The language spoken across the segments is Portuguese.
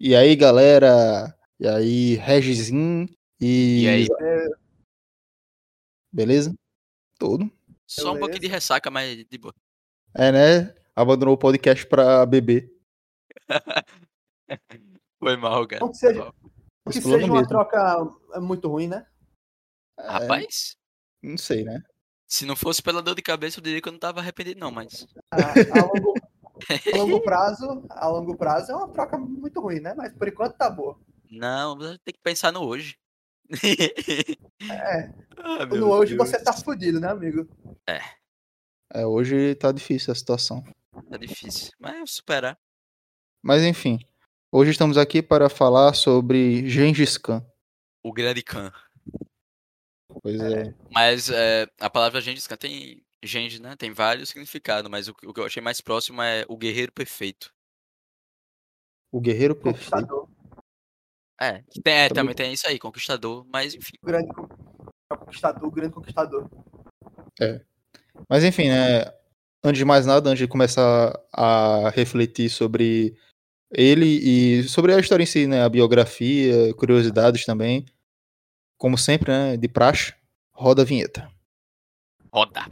E aí, galera? E aí, Regizinho e. E aí? Beleza? Tudo. Só um pouquinho de ressaca, mas de boa. É, né? Abandonou o podcast pra beber. Foi mal, cara. Não que seja, mal. não que seja uma mesmo. troca muito ruim, né? É, Rapaz, não sei, né? se não fosse pela dor de cabeça, eu diria que eu não tava arrependido, não, mas. A, a longo, a longo prazo, a longo prazo é uma troca muito ruim, né? Mas por enquanto tá boa. Não, você tem que pensar no hoje. É, Ah, no hoje Deus. você tá fudido, né, amigo? É, hoje tá difícil a situação. Tá difícil. Mas é superar. Mas enfim, hoje estamos aqui para falar sobre Gengis Khan. O grande Khan. Pois é. Mas é, a palavra Gengis Khan tem. Gengis, né? Tem vários significados, mas o, que- o que eu achei mais próximo é o guerreiro perfeito. O guerreiro perfeito. Conquistador. É, tem, é, Também- também tem isso aí, conquistador, mas enfim. O grande con- conquistador, o grande conquistador. Mas enfim, né? Antes de mais nada, antes de começar a refletir sobre ele e sobre a história em si, né? A biografia, curiosidades também. Como sempre, né? De praxe, roda a vinheta. Roda.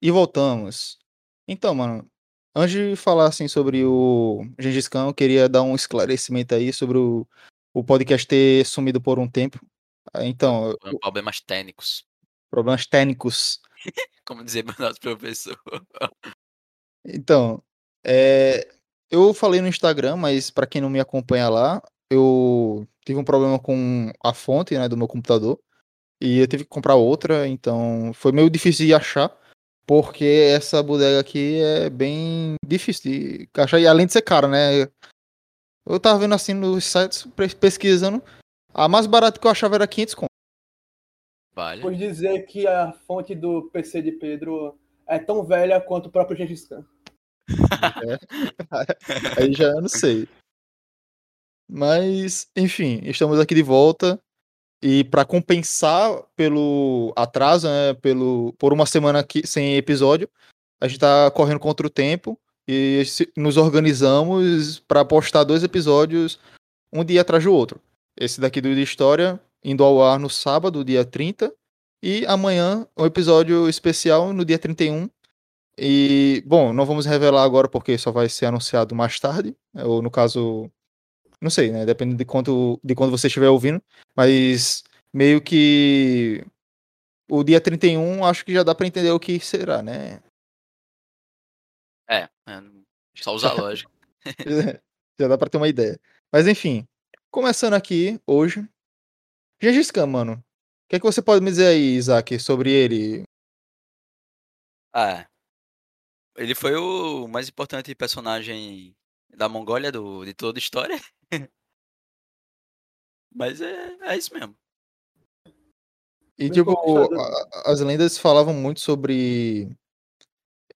E voltamos. Então, mano, antes de falar assim sobre o Gengis Khan, eu queria dar um esclarecimento aí sobre o, o podcast ter sumido por um tempo. Ah, Então, Problemas técnicos. problemas técnicos. Como dizer meu nosso professor. Então, é, eu falei no Instagram, mas pra quem não me acompanha lá, eu tive um problema com a fonte, né, do meu computador. E eu tive que comprar outra, então foi meio difícil de achar, porque essa bodega aqui é bem difícil de achar, e além de ser cara, né? Eu tava vendo assim nos sites, pe- pesquisando, a mais barata que eu achava era 500 conto. Vale. Por dizer que a fonte do PC de Pedro é tão velha quanto o próprio Gengis Khan. Aí já eu não sei. Mas, enfim, estamos aqui de volta. E para compensar pelo atraso, né, pelo, por uma semana aqui sem episódio, a gente tá correndo contra o tempo e nos organizamos para postar dois episódios um dia atrás do outro. Esse daqui do de História indo ao ar no sábado, dia 30, e amanhã um episódio especial no dia 31. E, bom, não vamos revelar agora porque só vai ser anunciado mais tarde, né, ou no caso, não sei, né? Depende de quanto de quando você estiver ouvindo, mas meio que o dia 31 acho que já dá pra entender o que será, né? É, é, só usar lógica. já dá pra ter uma ideia. Mas enfim, começando aqui hoje, Gengis Khan, mano. O que é que você pode me dizer aí, Isaac, sobre ele? Ah, ele foi o mais importante personagem da Mongólia do, de toda a história. Mas é, é isso mesmo. E Bem tipo, a- as lendas falavam muito sobre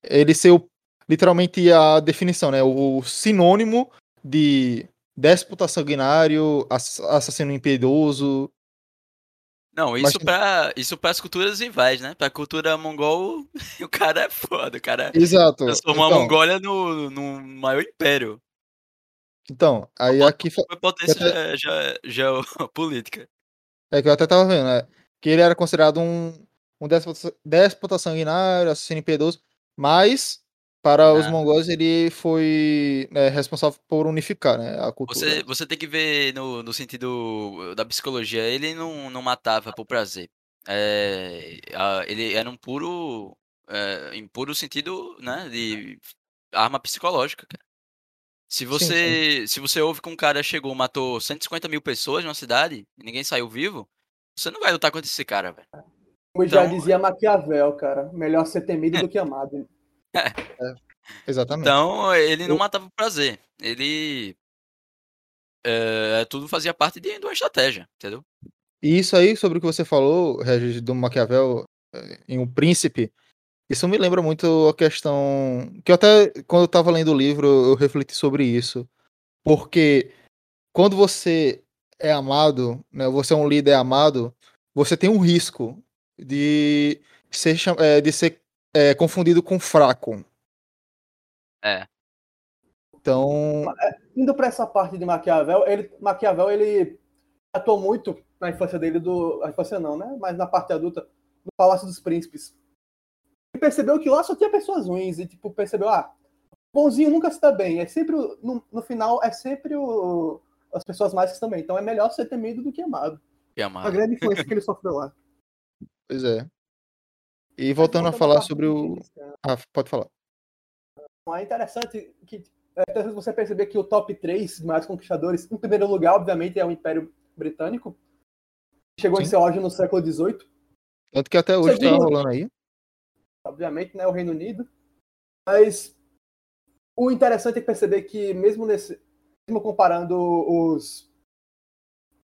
ele ser o- literalmente a definição, né? O sinônimo de déspota sanguinário, ass- assassino impiedoso. Não, Mas isso pra, isso para as culturas rivais, né? Pra cultura mongol, o cara é foda. O cara Exato. transformou a Então, Mongólia no, no maior império. Então, aí aqui fa- Foi potência até- ge- ge- geopolítica. é que eu até tava vendo, né? Que ele era considerado um, um déspota, déspota sanguinário, assassino impiedoso, mas para os Ah. mongóis ele foi né, responsável por unificar, né, a cultura. Você, você tem que ver no, no sentido da psicologia. Ele não, não matava por prazer. É, a- ele era um puro. É, em puro sentido, né? De arma psicológica, cara. Se você, se você ouve que um cara chegou, matou 150 mil pessoas numa cidade e ninguém saiu vivo, você não vai lutar contra esse cara, velho. Como já Então- dizia Maquiavel, cara. Melhor ser temido do que amado. Exatamente. Então, ele não Eu- matava por prazer. Ele. É, tudo fazia parte de, de uma estratégia, entendeu? E isso aí, sobre o que você falou, Regis, do Maquiavel, é, em um príncipe, isso me lembra muito a questão que eu até quando eu estava lendo o livro eu refleti sobre isso, porque quando você é amado, né, você é um líder amado, você tem um risco de ser, é, de ser é, confundido com fraco. É. Então. É, indo para essa parte de Maquiavel, ele, Maquiavel ele atuou muito na infância dele do. A infância não, né? Mas na parte adulta, no Palácio dos Príncipes. E percebeu que lá só tinha pessoas ruins. E tipo, percebeu, ah, bonzinho nunca se dá bem. É sempre. No, no final, é sempre o, as pessoas mais também. Então é melhor ser temido do que amado. Que amado. A grande influência que ele sofreu lá. Pois é. E voltando a falar sobre o. Ah, pode falar. É interessante que é você perceber que o top 3 mais conquistadores, em primeiro lugar, obviamente, é o Império Britânico. Chegou Sim. em seu auge no século XVIII. Tanto que até hoje está rolando aí. Obviamente, né? O Reino Unido. Mas o interessante é perceber que, mesmo nesse. Mesmo comparando os.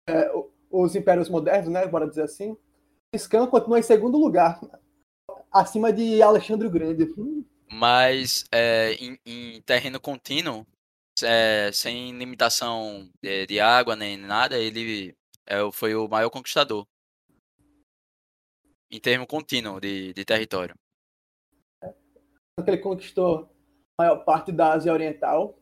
É, os impérios modernos, né? Bora dizer assim. Scan continua em segundo lugar acima de Alexandre o Grande. Mas é, em, em, terreno contínuo, é, sem limitação de, de, água nem nada, ele é, foi o maior conquistador. Em termo contínuo de, de território. Ele conquistou a maior parte da Ásia Oriental.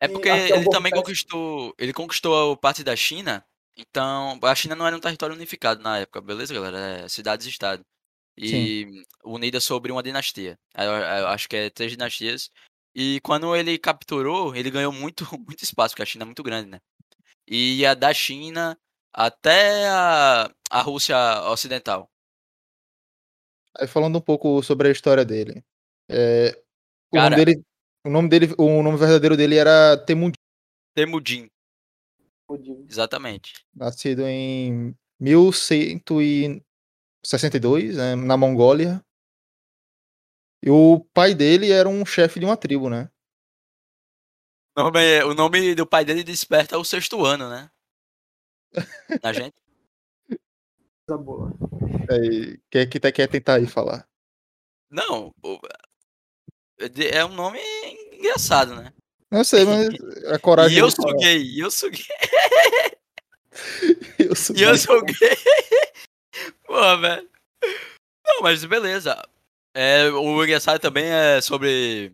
É porque ele também conquistou. Ele conquistou a parte da China. Então, a China não era um território unificado na época, beleza, galera? É cidades-estado e Sim. unida sobre uma dinastia. Eu, eu acho que é três dinastias. E quando ele capturou, ele ganhou muito, muito espaço, porque a China é muito grande, né? E ia da China até a, a Rússia Ocidental. Aí falando um pouco sobre a história dele. É, o, Cara, nome dele o nome dele, o nome verdadeiro dele era Temudin. Temudin. Exatamente. Nascido em 1100 62, né, na Mongólia. E o pai dele era um chefe de uma tribo, né? O nome, o nome do pai dele desperta o sexto ano, né? Na gente. Coisa boa. É, quer, que quer tentar aí falar? Não, é um nome engraçado, né? Não sei, mas a coragem. E eu sou gay, e eu sou gay. eu sou e eu sou gay. Pô, velho. Não, mas beleza. É, o engraçado também é sobre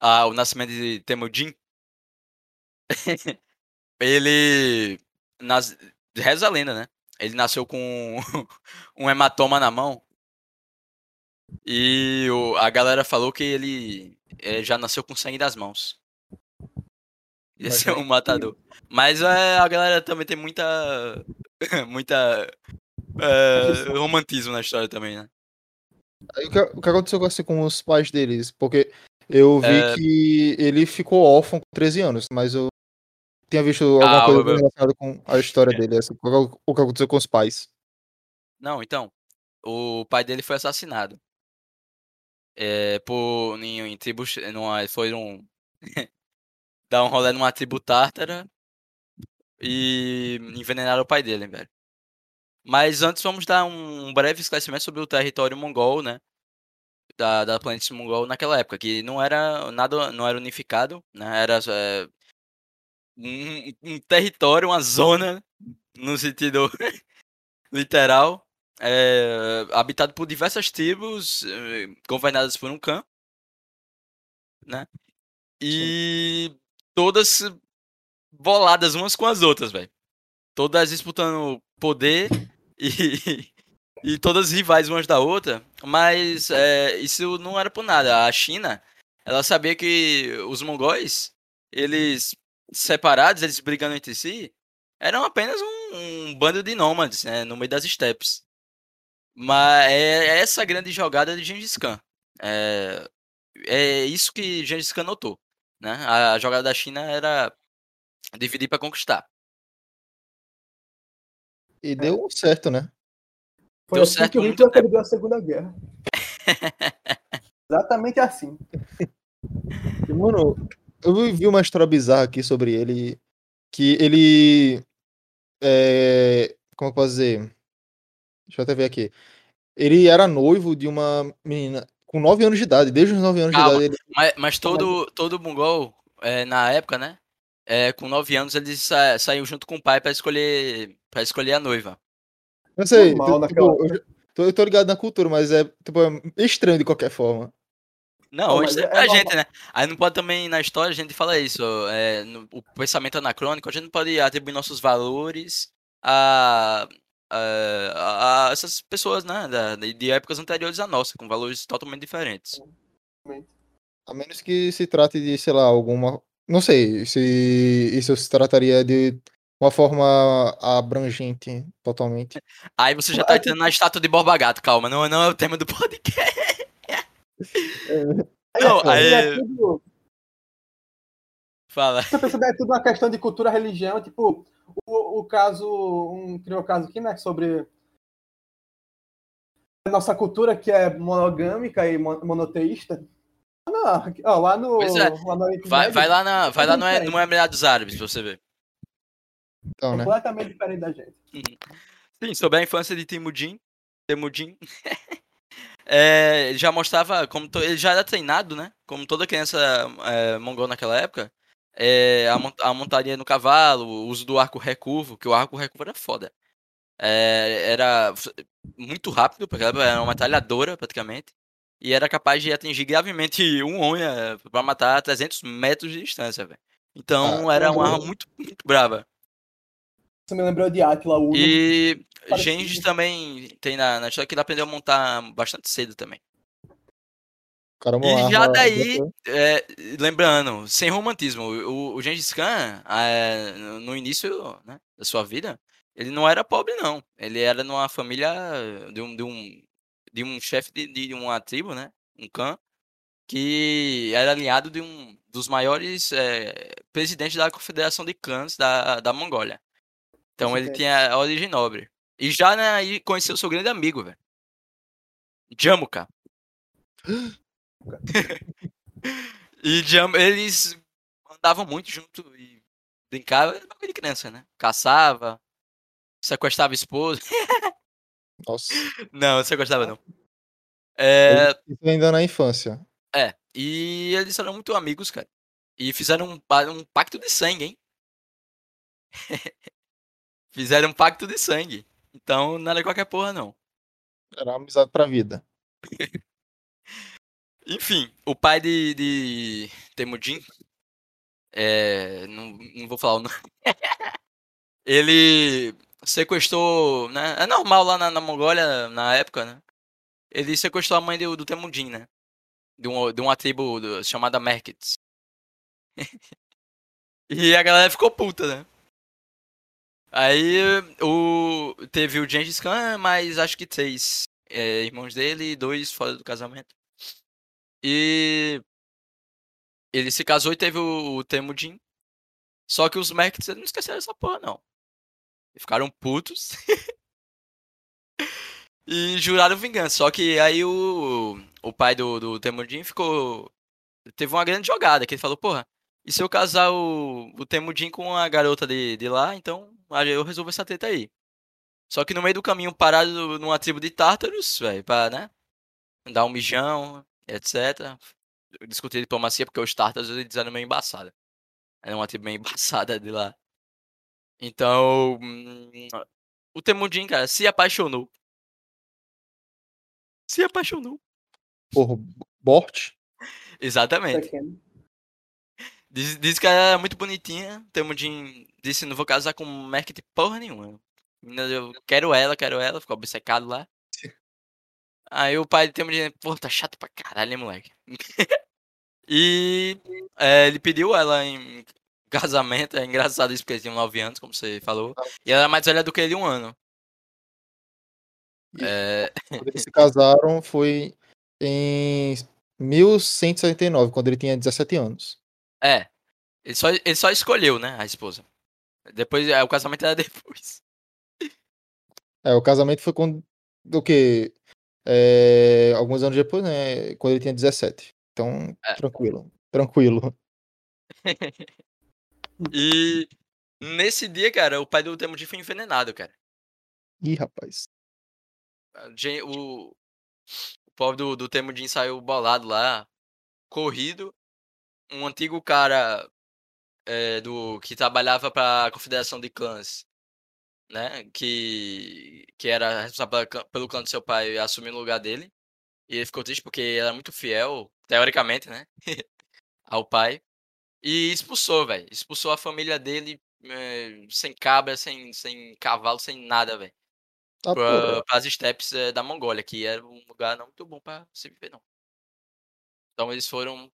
ah, o nascimento de Temujin. ele. Nas... Reza a lenda, né? Ele nasceu com um hematoma na mão. E o, a galera falou que ele, já nasceu com sangue das mãos. Ia ser um matador. Mas é, a galera também tem muita. muita é, romantismo na história também, né? O que, o que aconteceu assim, com os pais deles? Porque eu vi é... que ele ficou órfão com 13 anos, mas eu tinha visto alguma ah, coisa eu... relacionada com a história dele, assim, o que aconteceu com os pais. Não, então, o pai dele foi assassinado. É, por em, em tribos, numa, foi um dar um rolê numa tribo tártara e envenenaram o pai dele, velho. Mas antes vamos dar um breve esclarecimento sobre o território mongol, né? Da, da planície mongol naquela época, que não era nada, não era unificado, né? Era é, um, um, território, uma zona, no sentido literal, é, habitado por diversas tribos, é, governadas por um clã, né? E Sim. todas boladas umas com as outras, velho. Todas disputando poder e, e todas rivais umas da outra, mas é, isso não era por nada. A China, ela sabia que os mongóis, eles separados, eles brigando entre si, eram apenas um, um bando de nômades, né, no meio das estepes. Mas é essa grande jogada de Gengis Khan. É, é isso que Gengis Khan notou. Né? A jogada da China era dividir para conquistar. E deu certo, né? Foi deu assim certo que o Hitler perdeu a Segunda Guerra. Exatamente assim. Mano, eu vi uma história bizarra aqui sobre ele. Que ele. É, como eu posso dizer? Deixa eu até ver aqui. ele era noivo de uma menina com 9 anos de idade, desde os 9 anos Calma. de idade. Ele... Mas, mas todo, todo mongol, é, na época, né? É, com 9 anos, ele sa saiu junto com o pai pra escolher, pra escolher a noiva. Não sei, Normal tu- naquela tipo, eu, tô, eu tô ligado na cultura, mas é, tipo, é estranho de qualquer forma. Não, Não, hoje mas tem é pra normal. gente, né? Aí não pode também, na história, a gente fala isso. é, no- o pensamento anacrônico, a gente não pode atribuir nossos valores a, a, a essas pessoas, né? Da, de épocas anteriores à nossa, com valores totalmente diferentes. A menos que se trate de, sei lá, alguma. Não sei se isso se trataria de uma forma abrangente totalmente. Aí você já tá entrando na estátua de Borba Gato, calma, não, não é o tema do podcast. Não, Isso aí- é tudo, Fala. você percebe, é tudo uma questão de cultura, religião, tipo, o, o caso, um criou caso aqui, né, sobre a nossa cultura que é monogâmica e mon- monoteísta. Não, ó, lá no, Pois é. lá no Vai, vai lá, na, vai lá no, diferente. no Emirados Árabes pra você ver. Então, né? completamente diferente da gente. Sim, sobre a infância de Timudin. Temudin. É, ele já mostrava como to- ele já era treinado, né? Como toda criança é, mongol naquela época. É, a, mon- a montaria no cavalo, o uso do arco recurvo, que o arco recurvo era foda. É, era muito rápido, porque ela era uma metralhadora praticamente. E era capaz de atingir gravemente um Onha pra matar a 300 metros de distância, velho. Então Ah, era uma arma muito, muito brava. Você me lembrou de Atila Uno. E. Gengis também tem na, na história que ele aprendeu a montar bastante cedo também. Caramba, E já daí, é, lembrando, sem romantismo, o, o Gengis Khan, é, no- início né, da sua vida, ele não era pobre, não. Ele era numa família de um, de um, de um chefe de, de uma tribo, né? Um Khan, que era alinhado de um dos maiores é, presidentes da Confederação de Clãs da, da Mongólia. Então ele tinha a origem nobre. E já né, aí conheceu seu grande amigo, velho. Jamuka. e Jam eles andavam muito junto e brincavam, era de criança, né? Caçava, sequestrava a esposa. Nossa. não, sequestrava não. É, Isso ainda na infância. é, e eles eram muito amigos, cara. E fizeram um, um pacto de sangue, hein? fizeram um pacto de sangue. Então não era qualquer porra, não. Era uma amizade pra vida. Enfim, o pai de, de Temujin, é, não, não vou falar o nome, ele sequestrou, né? É normal lá na, na Mongólia, na época, né? Ele sequestrou a mãe do, do Temujin, né? De, um, de uma tribo do- chamada Merkits. e a galera ficou puta, né? Aí o, teve o Gengis Khan, mas acho que três é, irmãos dele e dois fora do casamento. E ele se casou e teve o, o Temujin. Só que os Merkits não esqueceram essa porra, não. E ficaram putos. e juraram vingança. Só que aí o, o pai do, do Temujin ficou. Teve uma grande jogada, que ele falou, porra, e se eu casar o, o Temujin com a garota de, de lá, então aí eu resolvo essa treta aí. Só que no meio do caminho, parado numa tribo de tártaros, velho, pra, né? Dar um mijão, etc. Discutir diplomacia, porque os tártaros eles eram meio embaçados. Era uma tribo meio embaçada de lá. Então, hum, o Temujin, cara, se apaixonou. Se apaixonou. Por Bort. Exatamente. Diz, diz que ela era muito bonitinha. Temujin disse: não vou casar com Merkit porra nenhuma. Eu quero ela, quero ela. Ficou obcecado lá. Aí o pai de Temujin, pô, tá chato pra caralho, hein, moleque. e é, ele pediu ela em casamento. É engraçado isso, porque eles tinham 9 anos, como você falou. E ela era mais velha do que ele um ano. É, Quando eles se casaram foi em 1179, quando ele tinha 17 anos. é. Ele só, ele só escolheu, né, a esposa. Depois, é, o casamento era depois. É, o casamento foi quando. Do que? É, alguns anos depois, né? Quando ele tinha 17. Então, É. tranquilo. Tranquilo. E nesse dia, cara, o pai do Temujin foi envenenado, cara. Ih, rapaz. o, o pobre do, do Temujin saiu bolado lá, corrido. Um antigo cara é, do que trabalhava para a Confederação de Clãs, né? Que, que era responsável pelo clã do seu pai assumiu o lugar dele. E ele ficou triste porque era muito fiel, teoricamente, né? ao pai. E expulsou, velho. Expulsou a família dele eh, sem cabra, sem, sem cavalo, sem nada, velho. Tá. Para as estepes eh, da Mongólia, que era um lugar não muito bom pra se viver, não. Então eles foram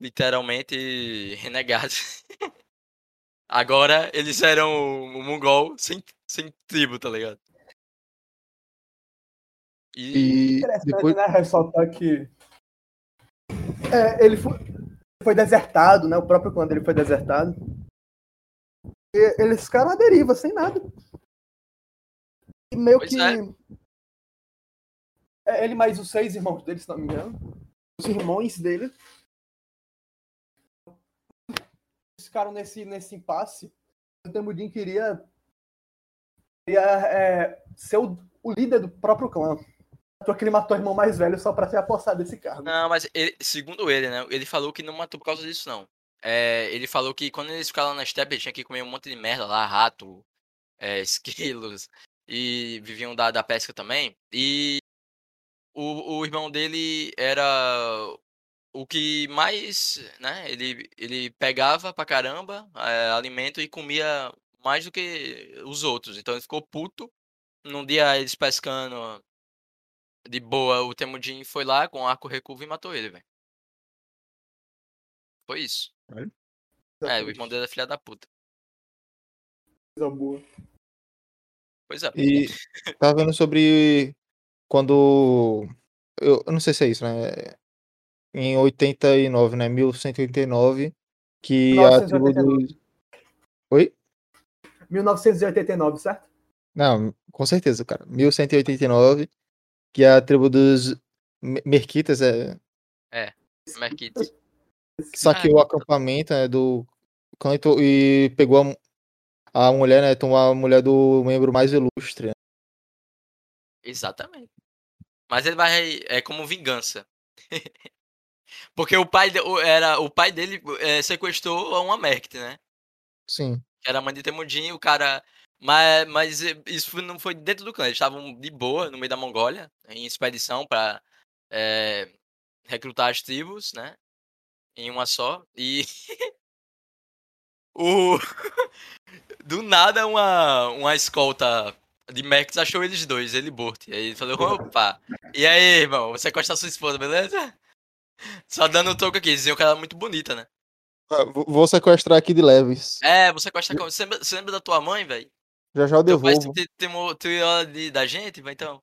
literalmente renegados. Agora eles eram o mongol sem, sem tribo, tá ligado? E, E Interessante, depois. né? Ressaltar que é, ele foi, foi desertado, né? O próprio clã dele foi desertado. E eles ficaram à deriva, sem nada. E meio Pois que. é. É, Ele mais os seis irmãos dele, se não me engano. Os irmãos dele. Eles ficaram nesse, nesse impasse. O Temudin queria, queria é, ser o, o líder do próprio clã. Só que ele matou o irmão mais velho só pra ser apossado desse cargo. Não, mas ele- segundo ele, né? Ele falou que não matou por causa disso, não. É, ele falou que quando eles ficaram na steppe, ele tinha que comer um monte de merda lá, rato, é, esquilos, e viviam da, da pesca também. E o, o irmão dele era o que mais, né? Ele, ele pegava pra caramba é, alimento e comia mais do que os outros. Então ele ficou puto. Num dia eles pescando de boa, o Temujin foi lá com arco recurvo e matou ele, velho. Foi isso. É, o irmão dele é filha da puta. Coisa boa. Pois é. E tava vendo sobre quando. Eu, eu não sei se é isso, né? Em 89, né? 1189, que a tribo 1989. dos. Oi? 1989, certo? Não, com certeza, cara. 1189, que a tribo dos Me- Merquitas é, Merkit. que saqueou o Ah, acampamento né, do clã e pegou a, a mulher, né? Tomou a mulher do membro mais ilustre. né? Exatamente. Mas ele vai. É como vingança. Porque o pai, de- era, o pai dele é, sequestrou uma Merkit, né? Sim. Que era a mãe de Temujin, o cara. Mas, mas isso não foi dentro do clã. Eles estavam de boa no meio da Mongólia, em expedição pra eh, recrutar as tribos, né? Em uma só. E. o. Do nada, uma, uma escolta de Merkits achou eles dois, ele e Burt. Aí ele falou: opa! E aí, irmão, você gosta da sua esposa, beleza? Só dando um toque aqui, diziam que ela era muito bonita, né? Ah, vou- Vou sequestrar aqui de leves. É, você gosta. Você lembra, você lembra da tua mãe, velho? Já já eu Teu pai devolvo. temou- tirou de- da gente, vai então.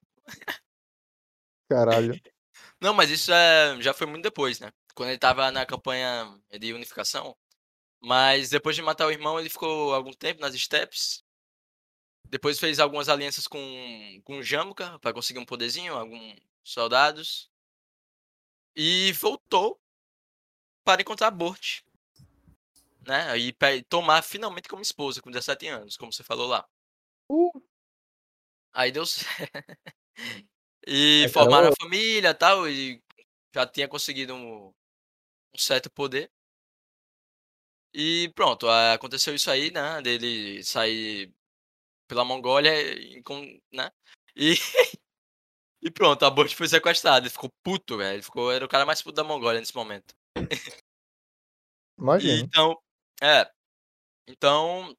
Caralho. Não, mas isso é, já foi muito depois, né? Quando ele tava na campanha de unificação. Mas depois de matar o irmão, ele ficou algum tempo nas steppes. Depois fez algumas alianças com, com Jamuka pra conseguir um poderzinho, alguns soldados. E voltou para encontrar Bort. Né? E tomar finalmente como esposa, com 17 anos, como você falou lá. Uh. Aí deu certo. E É, formaram a família e tal, e já tinha conseguido um, um certo poder. E pronto, aconteceu isso aí, né? Dele sair pela Mongólia com, né? E, e pronto, a Bort foi sequestrado. Ele ficou puto, velho. Ele ficou, era o cara mais puto da Mongólia nesse momento. Imagina. então, é. Então,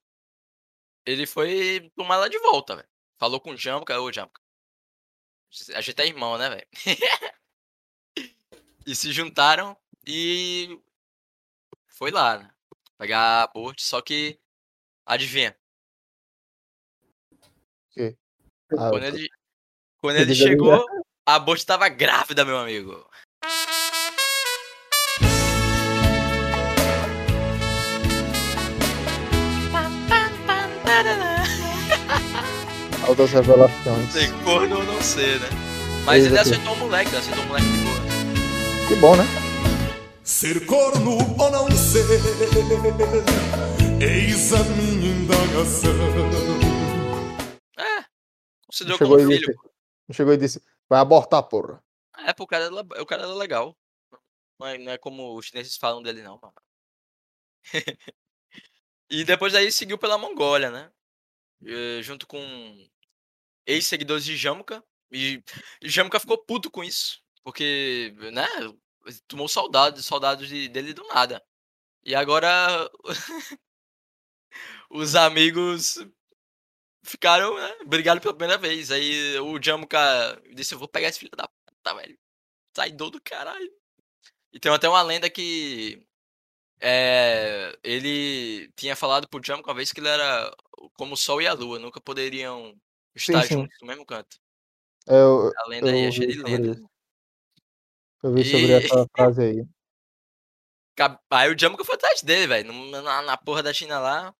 ele foi tomar ela de volta, velho. Falou com o Jamka, ô Jamka. A gente é irmão, né, velho? e se juntaram e foi lá, né? Pegar a Bort, só que adivinha, Ah, quando ele quando ele chegou, a Bort tava grávida, meu amigo. Altas revelações. Ser corno ou não ser, né? Mas ele Exato. aceitou o moleque, ele aceitou o moleque de boa. Que bom, né? Ser corno ou não ser, eis a minha indagação. É, considerou Chegou como filho. Disse, chegou e disse, vai abortar, porra. É, pô, o cara, le- o cara era legal. Não é, não é como os chineses falam dele, não, mano. e depois daí seguiu pela Mongólia, né? Eh, junto com ex-seguidores de Jamuka. E Jamuka ficou puto com isso. Porque, né? Tomou saudades, saudades de- dele do nada. E agora os amigos ficaram, né? Brigaram pela primeira vez. Aí o Jamuka disse, eu vou pegar esse filho da puta, velho. Traidor do caralho. E tem até uma lenda que é, ele tinha falado pro Jamuka uma vez que ele era como o Sol e a Lua, nunca poderiam estar sim. juntos no mesmo canto. É, Eu, A lenda aí eu é cheia vi de lenda. isso. Eu vi sobre E- essa frase aí. Aí o Jamuka foi atrás dele, velho, na, na porra da China lá.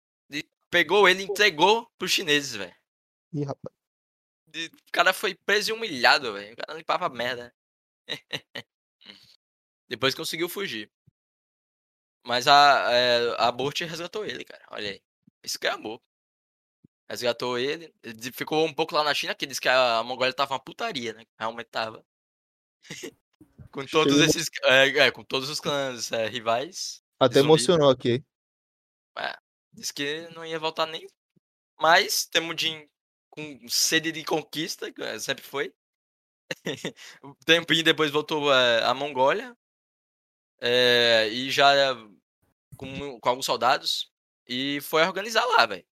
Pegou ele e entregou pros chineses, velho. Ih, rapaz. O cara foi preso e humilhado, velho. O cara limpava merda. Depois conseguiu fugir. Mas a, é, a Bort resgatou ele, cara. Olha aí. Isso que é amor. Resgatou ele. Ele ficou um pouco lá na China, que disse que a Mongólia tava uma putaria, né? Realmente tava. com todos esses. É, é, com todos os clãs é, rivais. Até emocionou aqui. Disse que não ia voltar nem. Mas Temudin com sede de conquista, que, eh, sempre foi. um tempinho depois voltou eh, à Mongólia. eh, e já eh, com, com alguns soldados. E foi organizar lá, velho.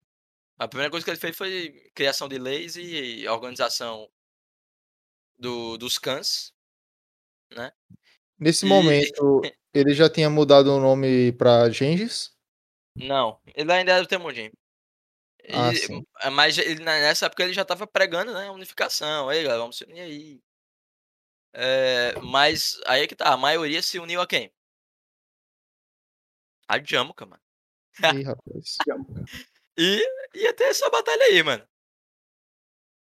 A primeira coisa que ele fez foi criação de leis e organização do, dos cães. Nesse E- momento, ele já tinha mudado o nome pra Gengis. Não, ele ainda era o Temujin. Ah, Ele- eh, Mas ele, nessa época ele já tava pregando, né? Unificação. Aí, galera, vamos se unir aí. É, mas aí é que tá, a maioria se uniu a quem? A Jamuka, mano. Ih, rapaz. E ia ter essa batalha aí, mano.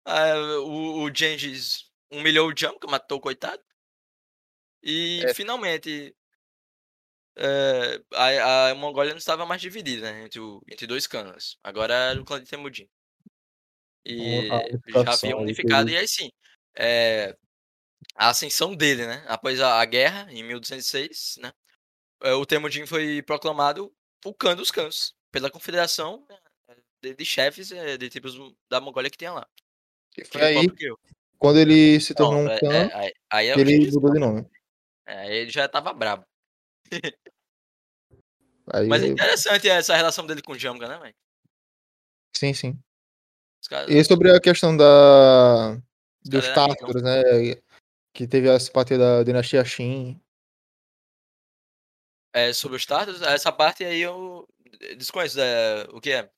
Ah, o, o Gengis humilhou o Jamuka, matou o coitado. E É. finalmente é, a, a Mongólia não estava mais dividida, né? Entre, o- entre dois clãs. Agora era o clã de Temujin. E já havia unificado, e aí sim. é, a ascensão dele, né? Após a, a guerra, em 1206, né? é, o Temujin foi proclamado o Khan dos Khans, pela confederação né, de, de chefes é, de tribos da Mongólia que tinha lá. E foi é aí, quando ele se tornou Não, um é- clã, é- aí- aí é ele mudou de Khan. nome. É, ele já tava brabo. Aí, Mas é interessante essa relação dele com o Jamga, né, velho? sim, sim. Caras- E sobre a questão da dos tártaros, né? Que teve a simpatia da dinastia Shin. é, sobre os Tartaros, essa parte aí eu desconheço é, o que é.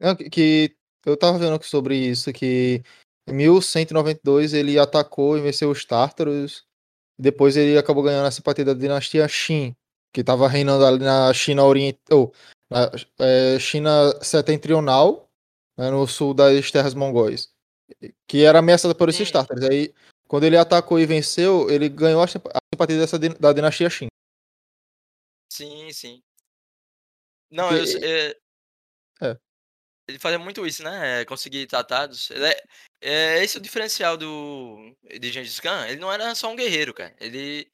Não, que- eu tava vendo sobre isso, que em 1192 ele atacou e venceu os tártaros. Depois ele acabou ganhando a simpatia da dinastia Qin, que tava reinando ali na China Oriental, na é, China Setentrional, né, no sul das terras mongóis, que era ameaçada por esses tártaros. Aí, quando ele atacou e venceu, ele ganhou a simpa- a simpatia dessa, da dinastia Qin. Sim, sim. Não, eu, é, É. Ele fazia muito isso, né? é, Conseguir tratados. Ele é, é esse é o diferencial do de Gengis Khan. Ele não era só um guerreiro, cara. Ele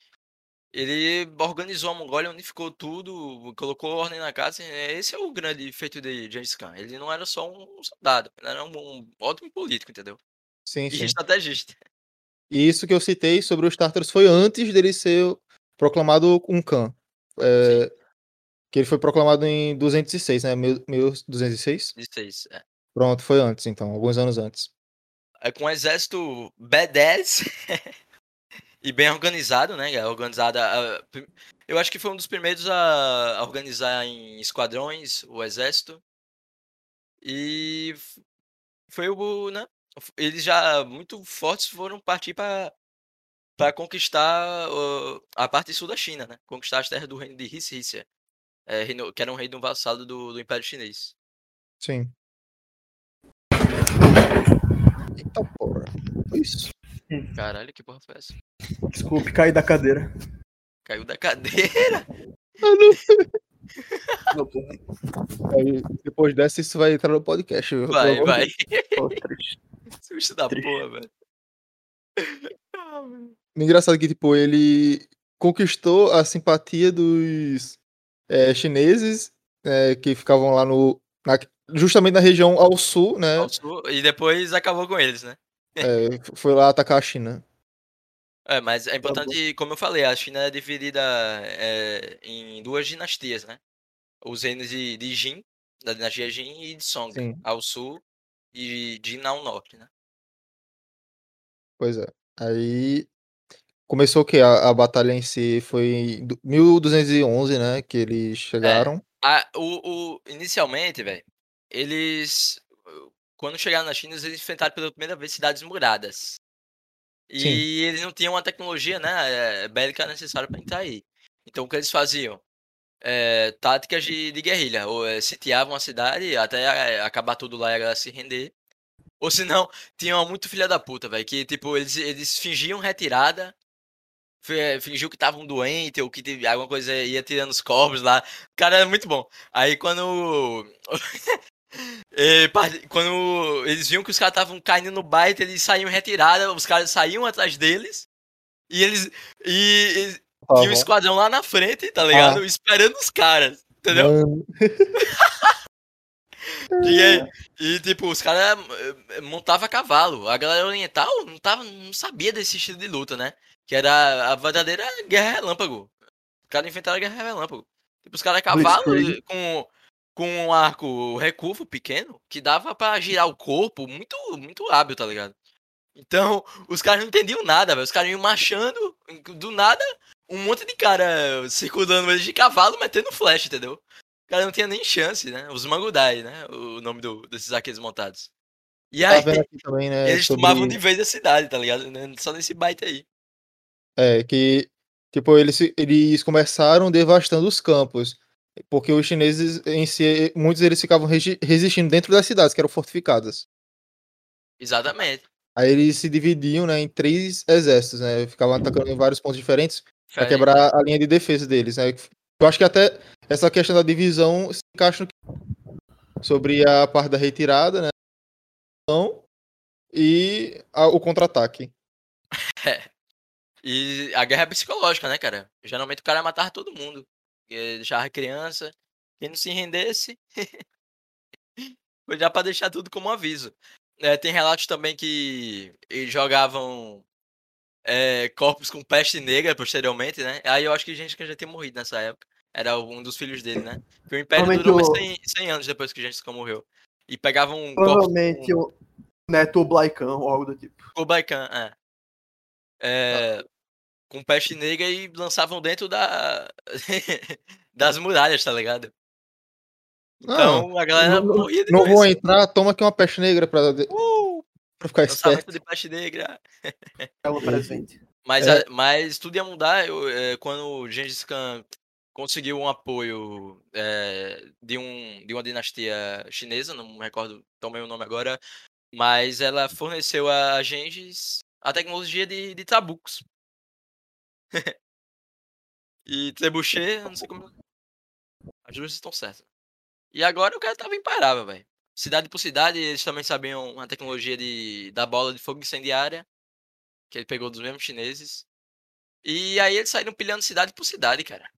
ele organizou a Mongólia, unificou tudo, colocou ordem na casa. é, Esse é o grande feito de Gengis Khan. Ele não era só um soldado, ele era um, um ótimo político, entendeu? Sim, E sim. estrategista. E isso que eu citei sobre os tártaros foi antes dele ser proclamado um Khan. É, que ele foi proclamado em 206, né? Mil- 1206? Isso, isso. É. Pronto, foi antes, então, alguns anos antes. É com um exército B10 e bem organizado, né? galera? Organizada. Eu acho que foi um dos primeiros a organizar em esquadrões o exército. E foi o, né? Eles já muito fortes foram partir para para conquistar a parte sul da China, né? Conquistar as terras do reino de Hissícia, é, reino- que era um reino vassalo do, do Império Chinês. Sim. Eita porra. Foi isso. Caralho, que porra foi essa? Desculpe, caí da cadeira. Caiu da cadeira. Não, porra, Aí, depois dessa, isso vai entrar no podcast. viu? Vai, Pelo vai. Susto da Triste. porra, velho. Engraçado que, tipo, ele conquistou a simpatia dos é, chineses é, que ficavam lá no. na- justamente na região ao sul, né? Ao sul, E depois acabou com eles, né? É, foi lá atacar a China. É, mas é importante, como eu falei, a China é dividida é, em duas dinastias, né? Os reinos de, de Jin, da dinastia Jin, e de Song, Sim. ao sul, e Jin ao norte, né? Pois é. Aí começou o quê? A, a batalha em si foi em du- 1211, né? Que eles chegaram. A, o, o, inicialmente, velho, eles. Quando chegaram na China, eles enfrentaram pela primeira vez cidades muradas. E Sim. eles não tinham a tecnologia, né, eh, bélica necessária para entrar aí. Então o que eles faziam? Eh, táticas de, de guerrilha. Ou eh, sitiavam a cidade até eh, acabar tudo lá e a galera se render. Ou senão, tinha uma muito filha da puta, velho. Que tipo, eles, eles fingiam retirada. Fi- Fingiu que estavam doentes ou que teve alguma coisa ia tirando os corpos lá. Cara, era muito bom. Aí quando. eh, quando eles viam que os caras estavam caindo no baita, eles saíam retirada, os caras saíam atrás deles. E eles. E, eles tinha um bom. esquadrão lá na frente, tá ligado? Esperando os caras. Entendeu? E, é- e, tipo, os caras eh, montavam a cavalo. A galera oriental não, tava, não sabia desse estilo de luta, né? Que era a verdadeira guerra relâmpago. Os caras inventaram a guerra relâmpago. Tipo, os caras a cavalo Blitzkrieg. com, com um arco recurvo pequeno que dava pra girar o corpo muito, muito hábil, tá ligado? Então, os caras não entendiam nada, velho. Os caras iam marchando, do nada, um monte de cara circulando eles de cavalo, metendo flash, entendeu? O cara não tinha nem chance, né? Os Mangudai, né? O nome do, desses arqueiros montados. E aí, também, né? eles sobre- tomavam de vez a cidade, tá ligado? Né, Só nesse baita aí. É, que, tipo, eles, eles começaram devastando os campos. Porque os chineses, em si, muitos deles ficavam resistindo dentro das cidades, que eram fortificadas. Exatamente. Aí eles se dividiam, né, em três exércitos, né? Ficavam atacando em vários pontos diferentes pra Diferente. quebrar a linha de defesa deles, né? Eu acho que até essa questão da divisão se encaixa no que- sobre a parte da retirada, né? E a- o contra-ataque. E a guerra é psicológica, né, cara? Geralmente o cara matava todo mundo. Deixava criança. Quem não se rendesse. Foi já pra deixar tudo como aviso. Eh, tem relatos também que eles jogavam eh, corpos com peste negra posteriormente, né? Aí eu acho que gente que já tinha morrido nessa época. Era um dos filhos dele, né? Porque o Império durou mais o- 100, 100 anos depois que Gengis Khan morreu. E pegavam corpos Provavelmente o Neto Blaikan ou algo do tipo. Kubaikan, é. É, Com peste negra e lançavam dentro da das muralhas, tá ligado? Então a galera não- morria de Não vou entrar, toma aqui uma peste negra pra, Uh, pra ficar esperto. de peste negra. Ela presente. Mas, É. a- mas tudo ia mudar eu, é, quando o Gengis Khan conseguiu um apoio é, de, um, de uma dinastia chinesa, não me recordo tão bem o nome agora, mas ela forneceu a Gengis a tecnologia de, de trabucos. e trebuchet, não sei como. As duas estão certas. E agora o cara tava imparável, velho. Cidade por cidade, eles também sabiam a tecnologia de, da bola de fogo incendiária que ele pegou dos mesmos chineses. E aí eles saíram pilhando cidade por cidade, cara.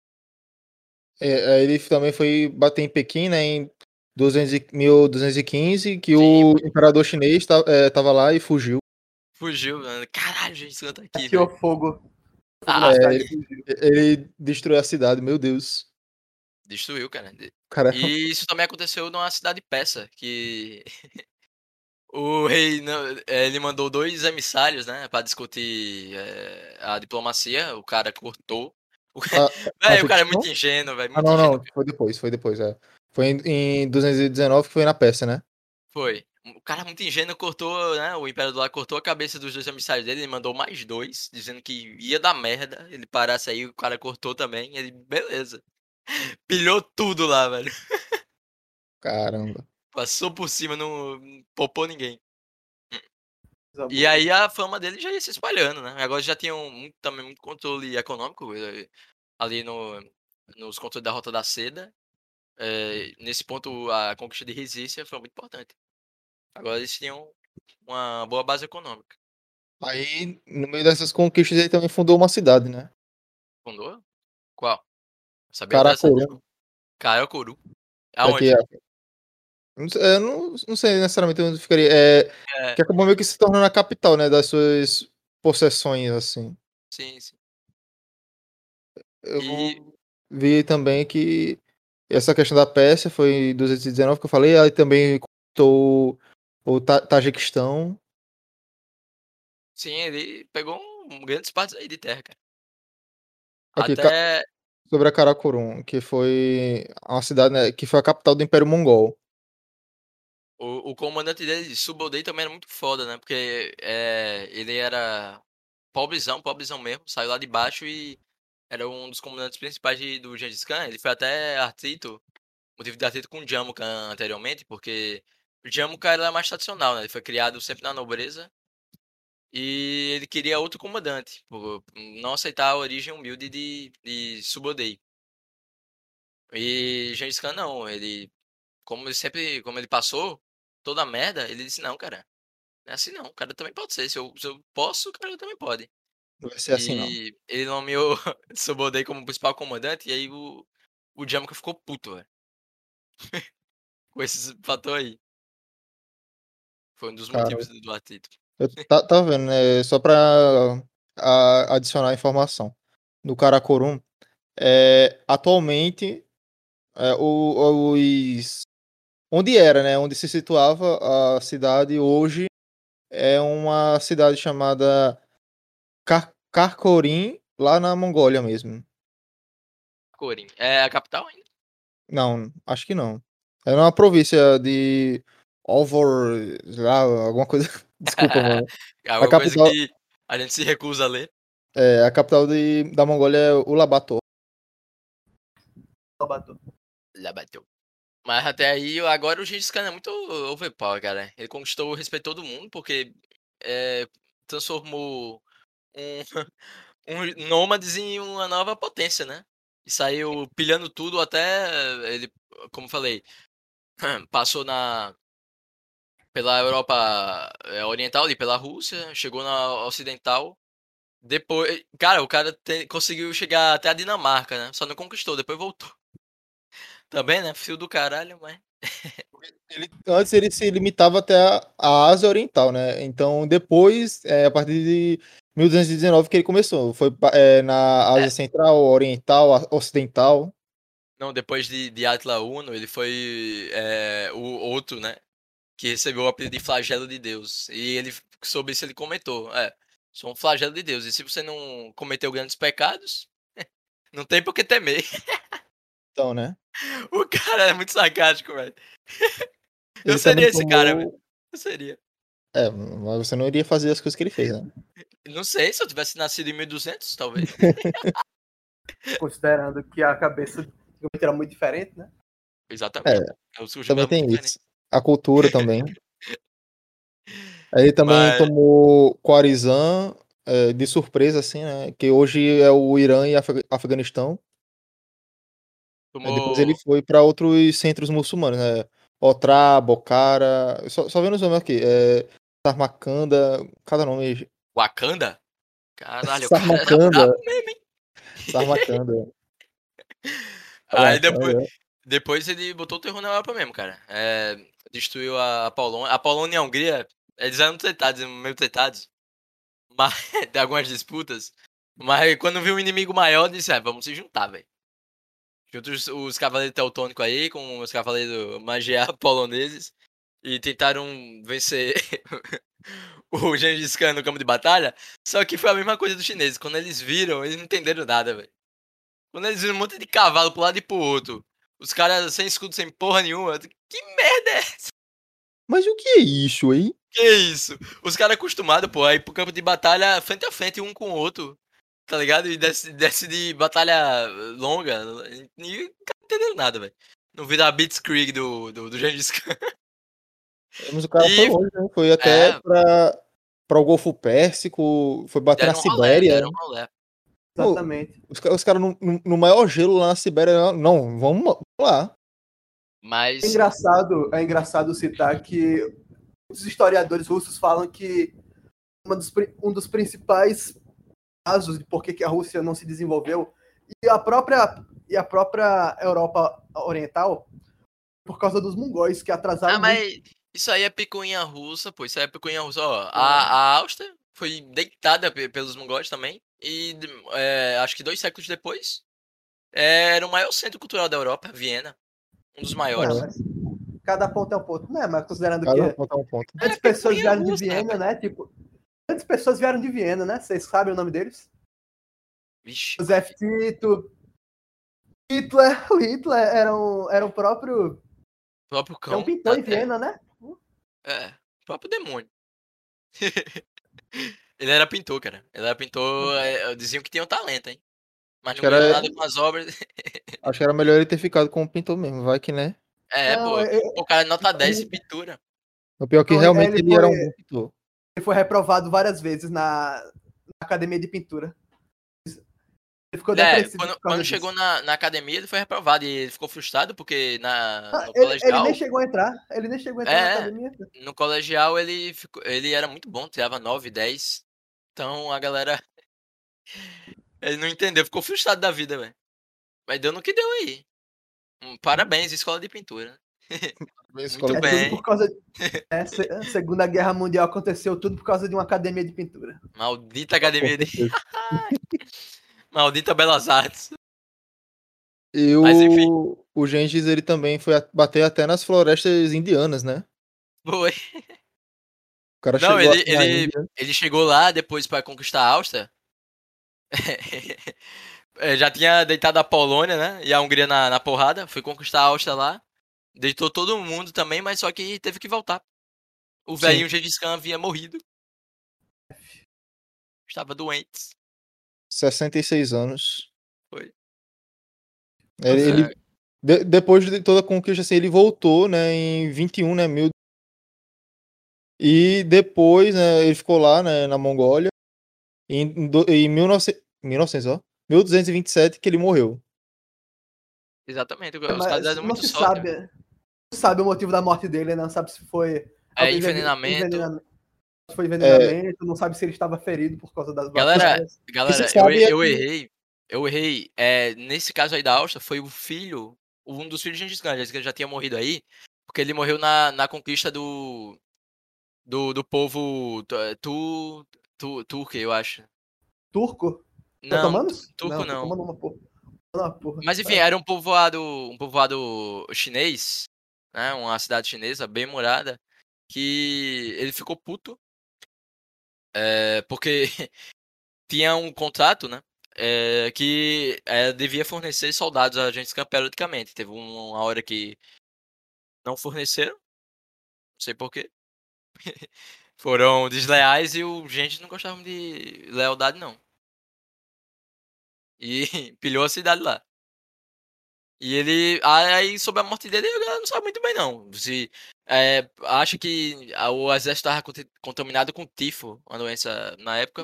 É, ele também foi bater em Pequim, né, em 200 e- 1215, que o imperador chinês ta- é, tava lá e fugiu. Fugiu, mano. Caralho, gente, isso tá aqui, Tirou velho. fogo. fogo Ah, é, cidade. Ele destruiu a cidade, meu Deus. Destruiu, cara. E isso também aconteceu numa cidade persa, que o rei, eh, ele mandou dois emissários, né, pra discutir eh, a diplomacia, o cara cortou. O cara, Ah, Véi, o cara é muito ingênuo, velho, ah, não, ingênuo. não, foi depois, foi depois, é. Foi em, em 219 que foi na Pérsia, né? Foi. O cara muito ingênuo cortou, né? O imperador lá cortou a cabeça dos dois emissários dele, ele mandou mais dois, dizendo que ia dar merda. Ele parasse aí, o cara cortou também. Ele, beleza. Pilhou tudo lá, velho. Caramba. Passou por cima, não poupou ninguém. E aí a fama dele já ia se espalhando, né? Agora já tinham muito, também muito controle econômico eh, ali no, nos controles da Rota da Seda. Eh, nesse ponto, a conquista de Resícia foi muito importante. Agora eles tinham uma boa base econômica. Aí, no meio dessas conquistas, ele também fundou uma cidade, né? Fundou? Qual? Sabia dessa? Caracorum. Caracorum. Daqui Aonde? a- Não sei, eu não, não sei necessariamente onde ficaria. É, É, que acabou meio que se tornando a capital, né? Das suas possessões, assim. sim, sim. Eu E vi também que essa questão da Pérsia foi em 219 que eu falei, aí também conquistou o Ta- Tajiquistão. sim, ele pegou um, grandes partes aí de terra, cara. Aqui, Até sobre a Karakorum, que foi uma cidade, né, que foi a capital do Império Mongol. o, o comandante dele, Subodei, também era muito foda, né? Porque é, ele era pobrezão, pobrezão mesmo, saiu lá de baixo e era um dos comandantes principais de- do Gengis Khan. Ele foi até atrito, motivo de atrito com o Jamuka anteriormente, porque o Jamuka era mais tradicional, né? Ele foi criado sempre na nobreza e ele queria outro comandante, por não aceitar a origem humilde de, de Subodei. E Gengis Khan não, ele, como ele sempre, como ele passou toda a merda, ele disse, não, cara, não é assim não, o cara também pode ser, se eu, se eu posso, o cara também pode. Não vai ser assim, não. E ele nomeou Subodei como principal comandante, e aí o, o ficou puto, velho. Com esse fator aí. Foi um dos Cara, motivos do, atrito. Eu tá, tá vendo, né? Só pra a- adicionar informação. No Karakorum, é, atualmente, é, o, os, onde era, né? Onde se situava a cidade hoje é uma cidade chamada Kar Karkorim, lá na Mongólia mesmo. Corim. É a capital ainda? Não, acho que não. É uma província de Lá, alguma coisa. Desculpa, mano. É uma A coisa capital, que a gente se recusa a ler. é, a capital de, da Mongólia é Ulaanbaatar. Bateu. Mas até aí, agora o Gengis Khan é muito overpower, cara. Ele conquistou o respeito de todo mundo, porque é, transformou um, um nômades em uma nova potência, né? E saiu pilhando tudo até ele, como eu falei, passou na pela Europa eh, Oriental ali, pela Rússia, chegou na Ocidental. Depois, cara, o cara te- conseguiu chegar até a Dinamarca, né? Só não conquistou, depois voltou. Também, né? Fio do caralho, mas Ele- antes ele se limitava até a, a Ásia Oriental, né? Então depois, é, a partir de 1219 que ele começou. Foi é, na Ásia É. Central, Oriental, Ocidental. não, depois de, de Atla Uno, ele foi é, o outro, né? Que recebeu o apelido de flagelo de Deus. E ele, sobre isso, ele comentou: É, sou um flagelo de Deus. E se você não cometeu grandes pecados, não tem por que temer. Então, né? O cara é muito sarcástico, velho. Eu Ele seria esse cara, velho. Eu seria. É, mas você não iria fazer as coisas que ele fez, né? Não sei, se eu tivesse nascido em 1200, talvez. Considerando que a cabeça era muito diferente, né? Exatamente. Eu surgi Também tem diferente. isso. A cultura também. Aí ele também Mas- tomou Khorizan é, de surpresa, assim, né? Que hoje é o Irã e Afega- Afeganistão. Tomou depois ele foi para outros centros muçulmanos, né? Otrá, Bocara. Só, só vendo os nomes aqui. É, Sarmakanda. Cada nome. Wakanda? Caralho, o cara. Aí É, depois, é, depois ele botou o terror na Europa mesmo, cara. É, destruiu a, Polônia. A Polônia e a Hungria, eles eram tretados, meio tretados. Mas, de algumas disputas. Mas quando viu um inimigo maior, disse, ah, vamos se juntar, velho. Junta os, os cavaleiros teutônicos aí com os cavaleiros magiar poloneses. E tentaram vencer o Gengis Khan no campo de batalha. Só que foi a mesma coisa dos chineses. Quando eles viram, eles não entenderam nada, velho. Quando eles viram um monte de cavalo pro lado e pro outro. Os caras sem escudo, sem porra nenhuma. Que merda é essa? Mas o que é isso aí? Que isso? Os caras acostumados, pô, a ir pro campo de batalha frente a frente, um com o outro. Tá ligado? E desce, desce de batalha longa. E não entendeu nada, velho. Não vira a Blitzkrieg do, do, do Gengis Khan. Mas o cara E- foi longe, né? Foi até É. pra, pra o Golfo Pérsico, foi bater na Deram um rolé, Sibéria. deram um rolé. Pô, Exatamente. Os, os caras no- no maior gelo lá na Sibéria, não, vamos lá. Mas. É engraçado, é engraçado citar que Muitos historiadores russos falam que dos um dos principais casos de por que a Rússia não se desenvolveu e a própria e a própria Europa Oriental por causa dos mongóis que atrasaram Ah, muito. mas isso aí é picuinha russa, pô. Isso aí é picuinha russa. Ó, a, a Áustria foi deitada pe- pelos mongóis também. E é, acho que dois séculos depois é, era o maior centro cultural da Europa, Viena. Um dos maiores. É. Mas Cada ponto é um ponto, né? Mas considerando Cada que ponto é um ponto. É, pessoas vieram de Viena, né? Tipo, grandes pessoas vieram de Viena, né? Vocês sabem o nome deles? Vixe. José Tito. Hitler, o Hitler era um, era o próprio. O próprio É cão. um pintor em terra. Viena, né? É, o próprio demônio. Ele era pintor, cara. Ele era pintor. é, diziam que tinha um talento, hein? Mas Acho não que era- nada com as obras. Acho que era melhor ele ter ficado com o pintor mesmo, vai que né? É, Não, pô. é- O cara é nota 10 em pintura. O pior é que Então, realmente ele ele era um foi- bom pintor. Ele foi reprovado várias vezes na, na academia de pintura. Ele ficou É, quando, quando chegou na, na academia, ele foi reprovado e ele ficou frustrado porque na, Ah, no ele, ele colegial. nem chegou a entrar. Ele nem chegou a entrar É. na academia. No colegial ele, ficou, ele era muito bom, tirava 9, 10. Então a galera. Ele não entendeu, ficou frustrado da vida, velho. Mas deu no que deu aí. Hum, Parabéns, escola de pintura. Escola Muito É de- bem. por causa. É, se- a Segunda Guerra Mundial aconteceu tudo por causa de uma academia de pintura. Maldita academia de. Maldita Belas Artes. E Mas, enfim. o, o Gengis, ele também foi bater até nas florestas indianas, né? Foi. O cara Não, chegou ele- ele-. Ele chegou lá depois pra conquistar a Áustria. É, Já tinha deitado a Polônia, né? E a Hungria na, na porrada. Foi conquistar a Áustria lá. Deitou todo mundo também, mas só que teve que voltar. O velhinho Gengis Khan havia morrido. Estava doente. 66 anos. Foi. Ele, Nossa, ele- de- depois de toda a conquista, assim, ele voltou, né, em 21, né, mil... E depois, né, ele ficou lá, né, na Mongólia. Em, do- em 1900, 1900, ó, 1227 que ele morreu. Exatamente. Os Mas caras eram não muito se sabe. Não sabe o motivo da morte dele, não sabe se foi. É, envenenamento. envenenamento. Foi envenenamento, não sabe se ele estava ferido por causa das Galera, batalhas. Galera, eu, é eu que- errei. Eu errei. É, nesse caso aí da Áustria, foi o filho, um dos filhos de Gengis Khan, que já tinha morrido aí, porque ele morreu na, na conquista do, do, do povo tu, tu, tu, turco, eu acho. Turco? Não, Otomanos? turco não. otomano uma porra. Uma porra. mas enfim, era um povoado, um povoado chinês, né, uma cidade chinesa bem morada, que ele ficou puto, é, porque tinha um contrato, né, é, que é, devia fornecer soldados a Khan periodicamente. Teve um- uma hora que não forneceram, não sei porquê. Foram desleais e o gente não gostava de lealdade, não. E pilhou a cidade lá. E ele. Aí, sobre a morte dele, a galera não sabe muito bem, não. Se, é, acha que o exército estava contaminado com tifo, uma doença na época.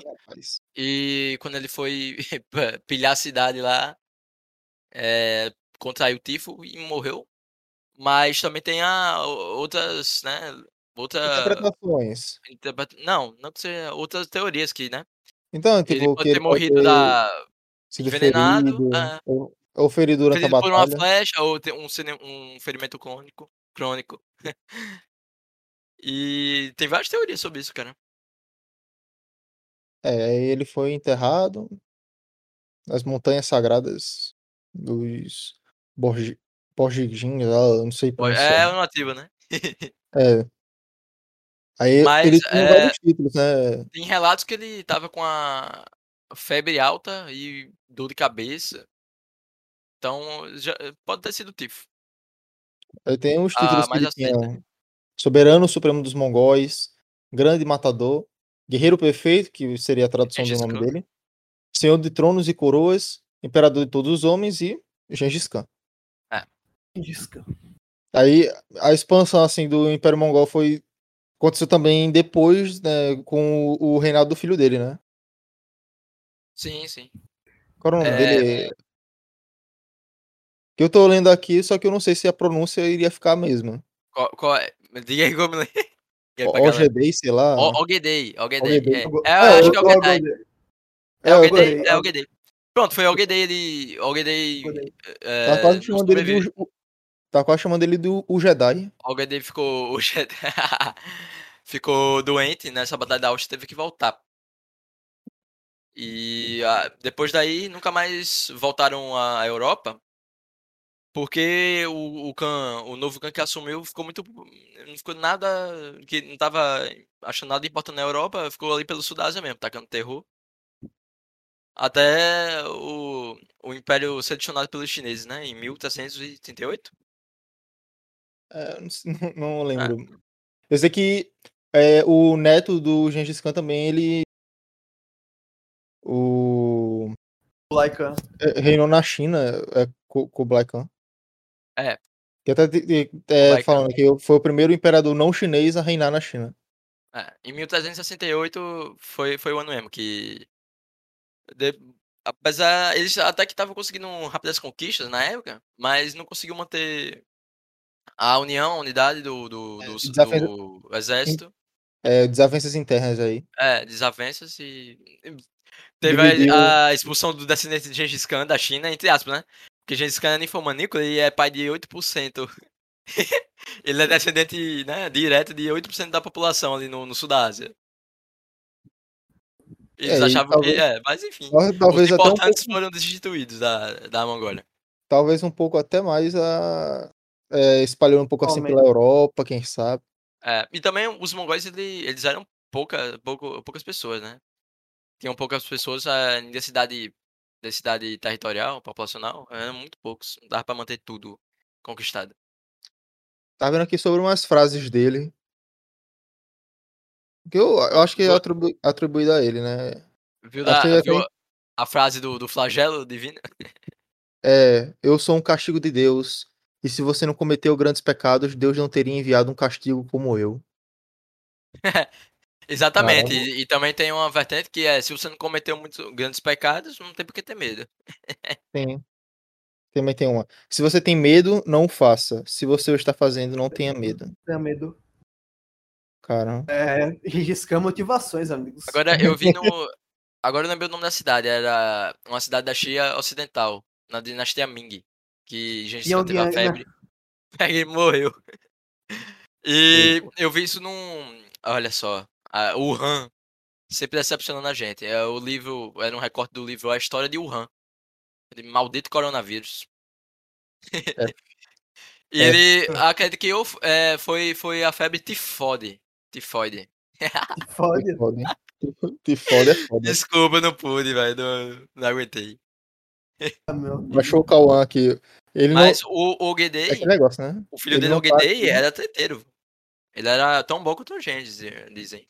E quando ele foi pilhar a cidade lá, é, contraiu tifo e morreu. Mas também tem a, outras, né? Outra. Interpretações. interpreta- Não, não que seja outras teorias que, né? Então, tipo, Ele que pode ele ter morrido ter da, sido envenenado, ferido, é. ou, ou ferido durante ferido a por uma batalha. flecha ou um, um ferimento crônico. crônico. e tem várias teorias sobre isso, cara. É, ele foi enterrado nas montanhas sagradas dos Borgi... Borgigins, lá, não sei É pronunciar. uma nativa, né? É. Aí Mas, ele tinha é, vários títulos, né? Tem relatos que ele tava com a febre alta e dor de cabeça. Então, já, pode ter sido tifo. Ele tem uns Ah, títulos que mais ele tinha aceita. Soberano Supremo dos Mongóis, Grande Matador, Guerreiro Perfeito, que seria a tradução do Gengis nome Khan. dele, Senhor de Tronos e Coroas, Imperador de Todos os Homens e Gengis Khan. Disca. Aí a expansão assim do Império Mongol foi aconteceu também depois, né, com o, o reinado do filho dele, né? Sim, sim. Qual o nome É, dele? Que eu tô lendo aqui, só que eu não sei se a pronúncia iria ficar a mesma. Qual, qual é? Diga aí como é. Pra galera- OGD, sei lá. O- Ogedei, Ogedei. Ogedei. É, Eu- é, é, acho que é Ogedei. É É, Ogedei, é Ogedei. Pronto, foi Ogedei, ele... Ogedei... Ogedei. É, Tá quase chamando ele do. Tá quase chamando ele do o Jedi. Ogedei ficou... o Jedi- ficou doente nessa batalha da Áustria, teve que voltar. E ah, depois daí, nunca mais voltaram à Europa. Porque o, o Khan, o novo Khan que assumiu ficou muito. Não ficou nada. que não tava achando nada importante na Europa, ficou ali pelo Sudásia mesmo, tacando terror. Até o, o Império ser adicionado pelos chineses, né? Em 1338. É, não, não- lembro. Eu sei que é, o neto do Gengis Khan também, ele. O. Laika. é, reinou na China, é, Ku- Kublai Khan. É. Que até é, Kublai Khan. falando que foi o primeiro imperador não chinês a reinar na China. É, em 1368 foi, foi o ano mesmo que. de- apesar. Eles até que estavam conseguindo rápidas conquistas na época, mas não conseguiu manter a união, a unidade do, do, do, e desavença- do exército. É, desavenças internas aí. É, desavenças e. Teve a, a expulsão do descendente de Gengis Khan da China, entre aspas, né? Porque Gengis Khan é ninfomaníaco e é pai de 8%. Ele é descendente, né, direto de 8% da população ali no, no sul da Ásia. Eles É, achavam talvez- que. É, mas enfim. Tal- Talvez os até um importantes pouco, foram destituídos da, da Mongólia. talvez um pouco até mais a. É, espalhando um pouco assim Aumenta. pela Europa, quem sabe. É, e também os mongóis, ele- eles eram pouca, pouco, poucas pessoas, né? Tinham poucas pessoas eh, em densidade, densidade territorial, populacional, eram muito poucos. Não dava pra manter tudo conquistado. Tá vendo aqui sobre umas frases dele. Que eu, eu acho que é atribu- atribuído a ele, né? Viu, da, Achei viu a frase do, do flagelo divino? É, eu sou um castigo de Deus. E se você não cometeu grandes pecados, Deus não teria enviado um castigo como eu. Exatamente. E, e também tem uma vertente que é, se você não cometeu muitos grandes pecados, não tem por que ter medo. Tem. Também tem uma. Se você tem medo, não o faça. Se você o está fazendo, não tenha medo. Tenha medo. Caramba. É, Khan motivações, amigos. Agora eu vi no. Agora eu lembrei o nome da cidade. Era uma cidade da Chia Ocidental, na dinastia Ming. Que Gengis E Khan teve a né? febre. Ele morreu. E eu vi isso num. Olha só. A- O Wuhan. Sempre decepcionando a gente. É o livro. Era um recorte do livro A História de Wuhan. De maldito coronavírus. e É. ele acredita que eu, é, foi, foi a febre tifoide. Tifoide. Fode. Te fode, hein? Te fode, é foda. Desculpa, não pude, velho. Não, não aguentei. meu. Baixou o Cauã aqui. Ele Mas não. o É Ogedei, aquele negócio, né? o filho ele dele, não tá Ogedei, aqui. era treteiro. Ele era tão bom quanto o Gengis, dizem.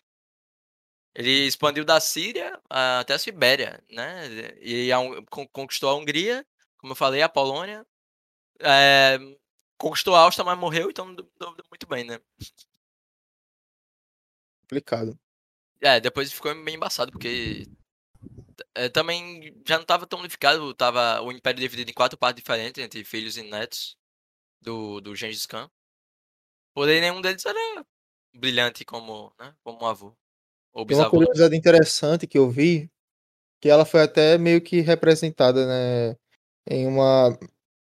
Ele expandiu da Síria até a Sibéria, né? E a conquistou a Hungria, como eu falei, a Polônia. É, conquistou a Áustria, mas morreu, então muito bem, né? Complicado. É, depois ficou bem embaçado, porque é, também já não estava tão unificado, tava o Império dividido em quatro partes diferentes, entre filhos e netos do, do Gengis Khan. Porém, nenhum deles era brilhante como, né, como um avô. Ou Tem uma curiosidade interessante que eu vi, que ela foi até meio que representada, né, em uma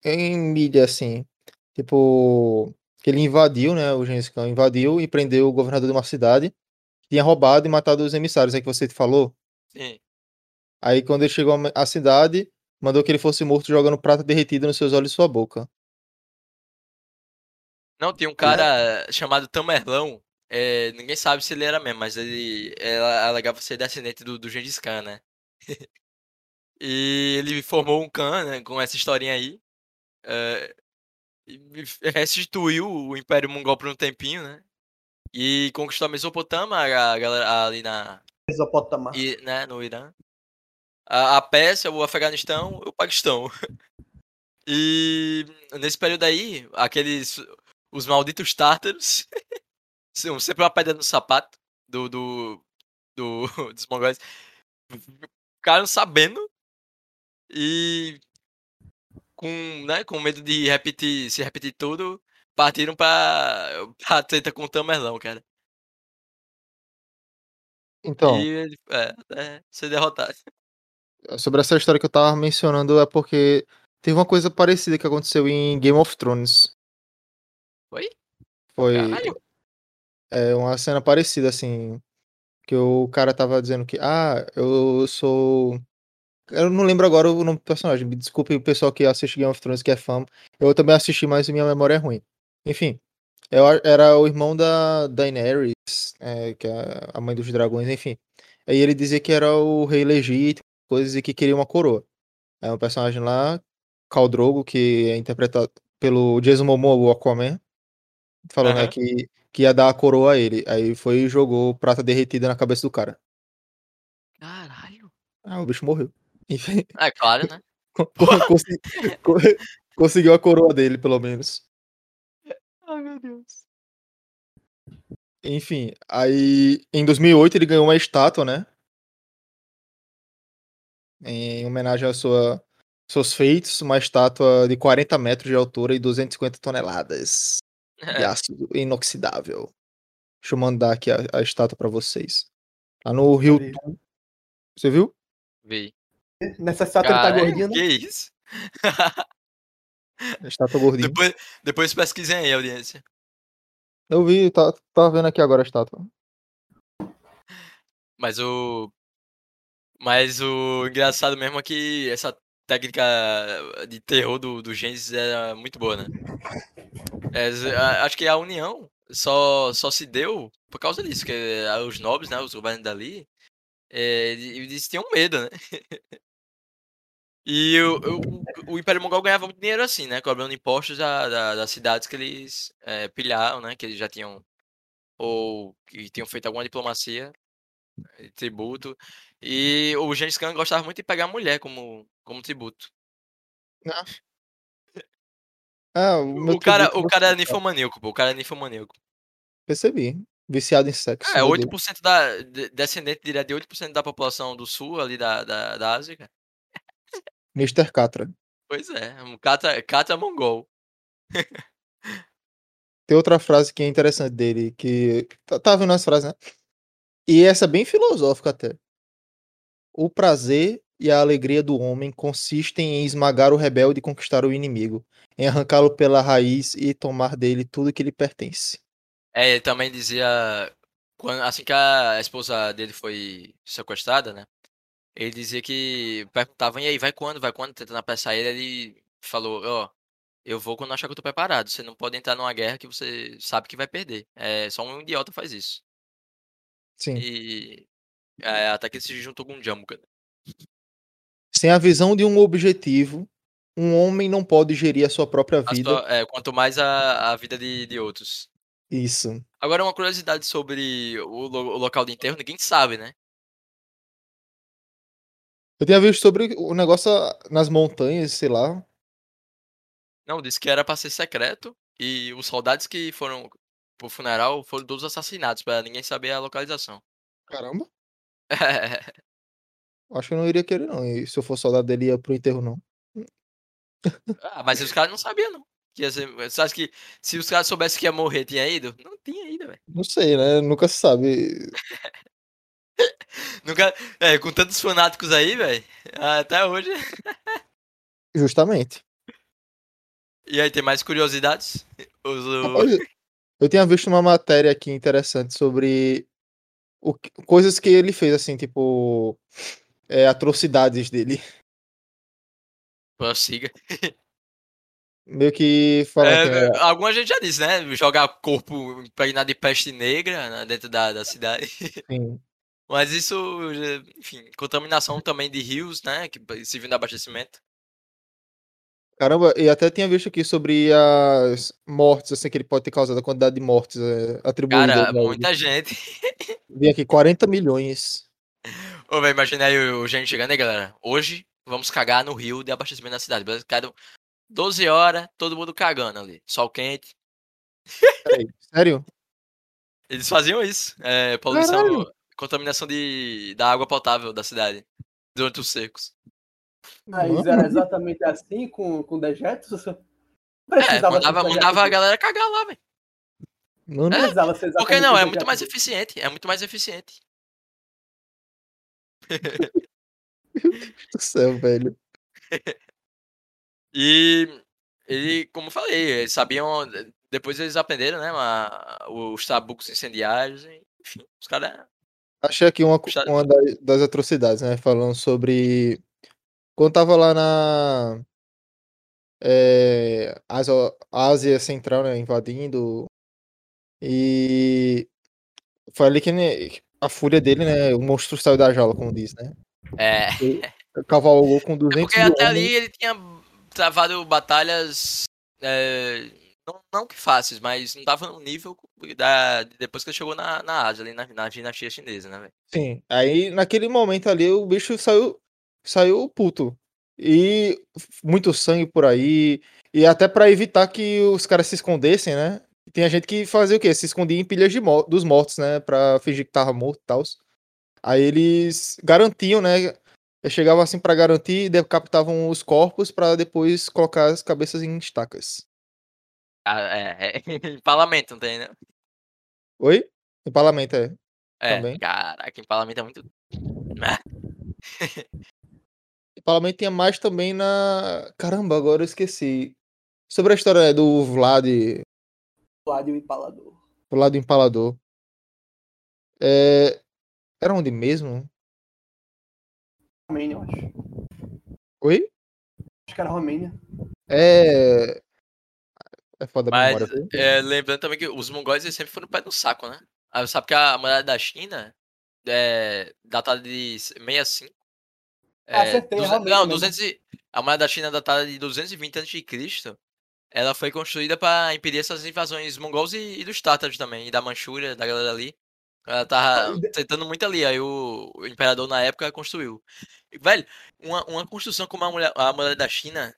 em mídia assim, tipo, que ele invadiu, né, o Gengis Khan invadiu e prendeu o governador de uma cidade, que tinha roubado e matado os emissários, é que você falou. Sim. Aí quando ele chegou à- cidade, mandou que ele fosse morto jogando prata derretida nos seus olhos e sua boca. Não, tinha um cara chamado Tamerlão. É, ninguém sabe se ele era mesmo, mas ele ela alegava ser descendente do, do Gengis Khan, né? e ele formou um Khan, né, com essa historinha aí. é, e restituiu o Império Mongol por um tempinho, né? E conquistou a Mesopotâmia, a galera ali na, Mesopotama. e, né, no Irã. A, a Pérsia, o Afeganistão e o Paquistão. E nesse período aí, aqueles. Os malditos tártaros. sempre uma pedra no sapato do, do, do, dos mongóis. Ficaram sabendo. E. Com, né, com medo de repetir, se repetir tudo, partiram pra, pra treta com o Tamerlão, cara. Então, E é, é, ser derrotado. sobre essa história que eu tava mencionando é porque teve uma coisa parecida que aconteceu em Game of Thrones. Foi? Foi Caralho. É, uma cena parecida, assim. Que o cara tava dizendo que, ah, eu sou. Eu não lembro agora o nome do personagem. Me desculpe o pessoal que assiste Game of Thrones que é fã. Eu também assisti, mas minha memória é ruim. Enfim, eu era o irmão da Daenerys, é, que é a mãe dos dragões, enfim. Aí ele dizia que era o rei legítimo, coisas e que queria uma coroa. É um personagem lá, Khal Drogo, que é interpretado pelo Jason Momoa, o Aquaman, falou, né, Aham. que, que ia dar a coroa a ele. Aí foi e jogou prata derretida na cabeça do cara. Caralho. Ah, o bicho morreu. Enfim, É claro, né? co- consi- co- conseguiu a coroa dele, pelo menos. Ai, meu Deus. Enfim, aí em 2008 ele ganhou uma estátua, né? Em homenagem aos sua, seus feitos, uma estátua de 40 metros de altura e 250 toneladas de É, ácido inoxidável. Deixa eu mandar aqui a, a estátua pra vocês. Tá no Rio. vi. Tu- Você viu? vi. Nessa estátua ele tá gordinho, né? que isso? A estátua gordinha. depois, depois pesquisem aí, audiência. Eu vi, tá, tá vendo aqui agora a estátua. Mas o. Mas o engraçado mesmo é que essa técnica de terror do, do Gênesis era muito boa, né? É, acho que a união só, só se deu por causa disso, que eh, os nobres, né, os governos dali, eh, ele- eles tinham medo, né? E o, o, o Império Mongol ganhava muito dinheiro assim, né? Cobrando impostos da, da- das cidades que eles eh, pilharam, né? Que eles já tinham. Ou que tinham feito alguma diplomacia, eh, tributo. E o Gengis Khan gostava muito de pegar a mulher como, como tributo. Ah, o meu O cara, o cara é ninfomaníaco, pô. O cara é ninfomaníaco. Percebi. Viciado em sexo. É, meu 8% da. de- Descendente direto de 8% da população do sul, ali da, da, da Ásia, cara. Mr. Catra. Pois é, um cata, cata mongol. Tem outra frase que é interessante dele, que. Tá, tá vendo as frases, né? E essa é bem filosófica até. O prazer e a alegria do homem consistem em esmagar o rebelde e conquistar o inimigo, em arrancá-lo pela raiz e tomar dele tudo que lhe pertence. É, ele também dizia. Quando, assim que a esposa dele foi sequestrada, né? Ele dizia que perguntavam, e aí, vai quando? Vai quando? Tentando apressar ele, ele falou, ó, eu vou quando achar que eu tô preparado. Você não pode entrar numa guerra que você sabe que vai perder. É, só um idiota faz isso. Sim. E é, até que ele se juntou com um Jambuca. Sem a visão de um objetivo, um homem não pode gerir a sua própria vida. sua- é, quanto mais a, a vida de, de outros. Isso. Agora, uma curiosidade sobre o, o local de enterro, ninguém sabe, né? Eu tinha visto sobre o negócio nas montanhas, sei lá. Não, disse que era pra ser secreto e os soldados que foram pro funeral foram todos assassinados, pra ninguém saber a localização. Caramba. Acho que eu não iria querer, não. E se eu fosse soldado dele, ia pro enterro, não. ah, mas os caras não sabiam, não. Que ser, você acha que se os caras soubessem que ia morrer, tinha ido? Não tinha ido, velho. Não sei, né? Nunca se sabe. Nunca, é, com tantos fanáticos aí, velho, até hoje. Justamente. E aí, tem mais curiosidades? Os- eu tinha visto uma matéria aqui interessante sobre o coisas que ele fez, assim, tipo. É, atrocidades dele. Prossiga. Meio que falando que É, é, alguma gente já disse, né? Jogar corpo impregnado de peste negra né, dentro da, da cidade. assim, Mas isso, já- enfim, contaminação também de rios, né? Que servindo de abastecimento. Caramba, e até tinha visto aqui sobre as mortes, assim, que ele pode ter causado, a quantidade de mortes é, atribuídas. Cara, ele. muita gente. Vi aqui 40 milhões. Ô, velho, imagina aí o, o gente chegando aí, galera. Hoje vamos cagar no rio de abastecimento da cidade. Cada 12 horas, todo mundo cagando ali. Sol quente. Peraí, sério? Eles faziam isso. É, poluição, Caralho. contaminação de, da água potável da cidade. Durante os secos. Mas era exatamente assim com, com dejetos? Não É, mandava, mandava a galera cagar lá, velho. Mano, Não precisava ser Por que exatamente não? É muito mais eficiente. É muito mais eficiente. do céu, velho. E ele, como eu falei, eles sabiam. Depois eles aprenderam, né? uma- os tabucos incendiários. Enfim, os caras. Achei aqui uma, uma das, das atrocidades, né? Falando sobre. Quando tava lá na. É, Ásia, Ásia Central, né? Invadindo. E. Foi ali que a fúria dele, né? O monstro saiu da jaula, como diz, né? É. Cavalgou com É 200 porque até ali ele tinha travado batalhas. é, não, não que fáceis, mas não tava no nível da, depois que ele chegou na, na Ásia, ali na, na dinastia chinesa, né, velho? Sim. Aí, naquele momento ali, o bicho saiu, saiu puto. E muito sangue por aí. E até pra evitar que os caras se escondessem, né? Tinha gente que fazia o quê? Se escondia em pilhas de mo- dos mortos, né? Pra fingir que tava morto e tal. Aí eles garantiam, né? Chegavam assim pra garantir e decapitavam os corpos pra depois colocar as cabeças em estacas. Ah, é, é, empalamento, não tem, né? Oi? Empalamento, é. É, Também. caraca, empalamento é muito. Empalamento tinha mais também na. Caramba, agora eu esqueci. Sobre a história né, do Vlad, Vlad o Empalador. do lado do empalador. É... Era onde mesmo? Romênia, eu acho. Oi? Acho que era Romênia. É. É foda a Mas, memória. é, lembrando também que os mongóis eles sempre foram pé no saco, né? Ah, sabe que a muralha da China é datada de 65. É, Acertei, duze- realmente não, mesmo. 200 e- a muralha da China é datada de 220 a.C. Ela foi construída para impedir essas invasões mongols e, e dos tátaros também, e da Manchúria, da galera ali. Ela tava Ah, tentando muito ali, aí o, o imperador na época construiu. E, velho, uma, uma construção como a muralha, a muralha da China,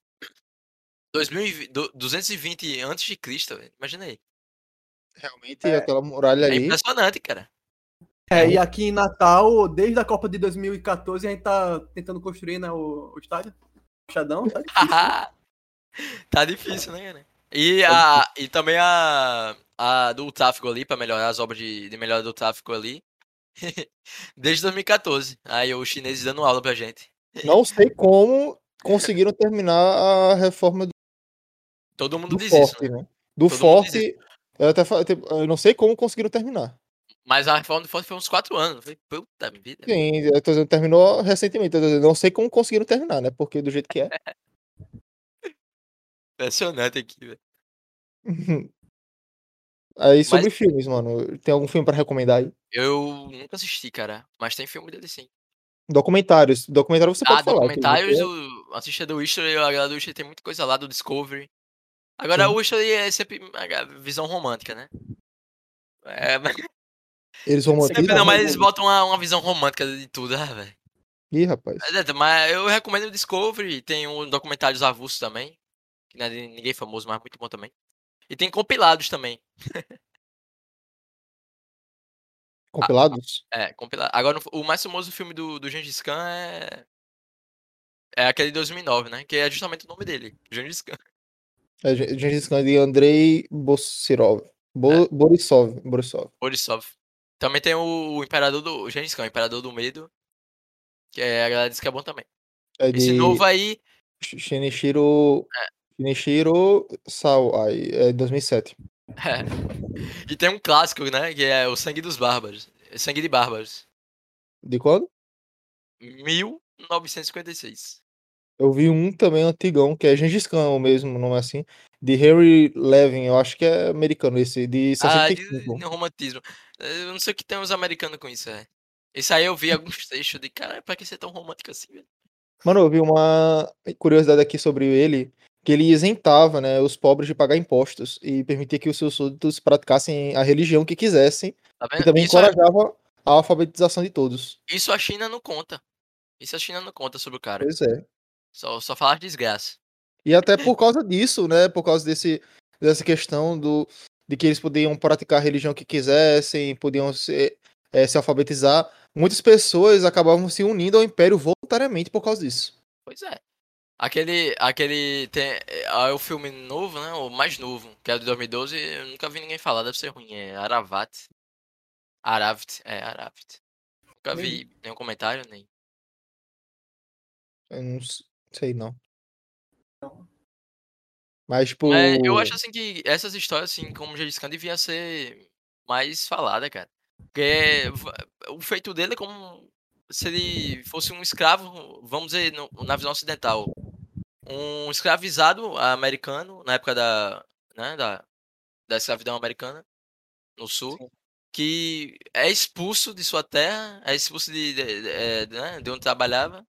2020, do- 220 a.C., imagina aí. Realmente, aquela muralha É ali. impressionante, cara. É, e aqui em Natal, desde a Copa de 2014, a gente tá tentando construir né, o, o estádio. Chadão, tá difícil. tá difícil, né, cara? E, a, e também a, a do tráfego ali, pra melhorar as obras de, de melhora do tráfego ali. Desde 2014. Aí os chineses dando aula pra gente. Não sei como conseguiram terminar a reforma do, Todo mundo do diz isso, forte, né? né? Do Todo forte. Eu, até, tipo, eu não sei como conseguiram terminar. Mas a reforma do forte foi uns 4 anos. Foi puta vida. Sim, eu tô dizendo, terminou recentemente. Eu não sei como conseguiram terminar, né? Porque do jeito que é. Impressionante aqui, velho. Aí sobre Mas- filmes, mano. Tem algum filme pra recomendar aí? Eu nunca assisti, cara. Mas tem filme dele sim. Documentários. Documentário você Ah, pode falar. que documentários, o assiste a do History, a galera do History tem muita coisa lá do Discovery. Agora o History é sempre a visão romântica, né? É, mas Eles sempre manter. não, mas eles botam uma, uma visão romântica de tudo, ah, velho. Ih, rapaz. Mas, eu recomendo o Discovery, tem um documentários avulsos também, que não é de ninguém famoso, mas muito bom também. E tem compilados também. Compilados? É, compilado. Agora, o mais famoso filme do, do Gengis Khan é. É aquele de 2009, né? Que é justamente o nome dele, Gengis Khan. É, Gen- Gengis Khan de Andrei Bossirov. Bo É. Borisov. Borisov. Borisov. Também tem o, o Imperador do. O Gengis Khan, o Imperador do Medo. Que é, a galera diz que é bom também. É Esse de novo aí. Sh- Shinichiro. É. Shinichiro Sawai. É 2007. é. E tem um clássico, né? Que é o Sangue dos Bárbaros. Sangue de Bárbaros. De quando? 1956. Eu vi um também antigão, que é Gengis Khan, o mesmo nome assim. De Harry Levin, eu acho que é americano esse, de Ah, de, 65. de romantismo. Eu não sei o que tem os americanos com isso, é. Esse aí eu vi alguns trechos de, cara, pra que ser tão romântico assim, velho? Mano, eu vi uma curiosidade aqui sobre ele, que ele isentava, né, os pobres de pagar impostos e permitia que os seus súditos praticassem a religião que quisessem Tá e também Isso, é- encorajava a alfabetização de todos. isso a China não conta. Isso a China não conta sobre o cara. Pois é. Só, só falar de desgraça. E até por causa disso, né, por causa desse, dessa questão do, de que eles podiam praticar a religião que quisessem, podiam se, eh, se alfabetizar, muitas pessoas acabavam se unindo ao império voluntariamente por causa disso. Pois é. Aquele. Aquele. Tem, é o filme novo, né? O mais novo, que é de 2012, eu nunca vi ninguém falar, deve ser ruim. É Aravat. Aravit, é Aravit. Nunca vi nenhum comentário, nem. Eu não sei, não. Não. Mas, tipo. É, eu acho assim que essas histórias, assim, como já disse, devia ser mais falada, cara. Porque va- o feito dele é como se ele fosse um escravo, vamos dizer, no- na visão ocidental. Um escravizado americano, na época da, né, da, da escravidão americana, no sul, Sim. que é expulso de sua terra, é expulso de, de, de- é, né, de onde trabalhava,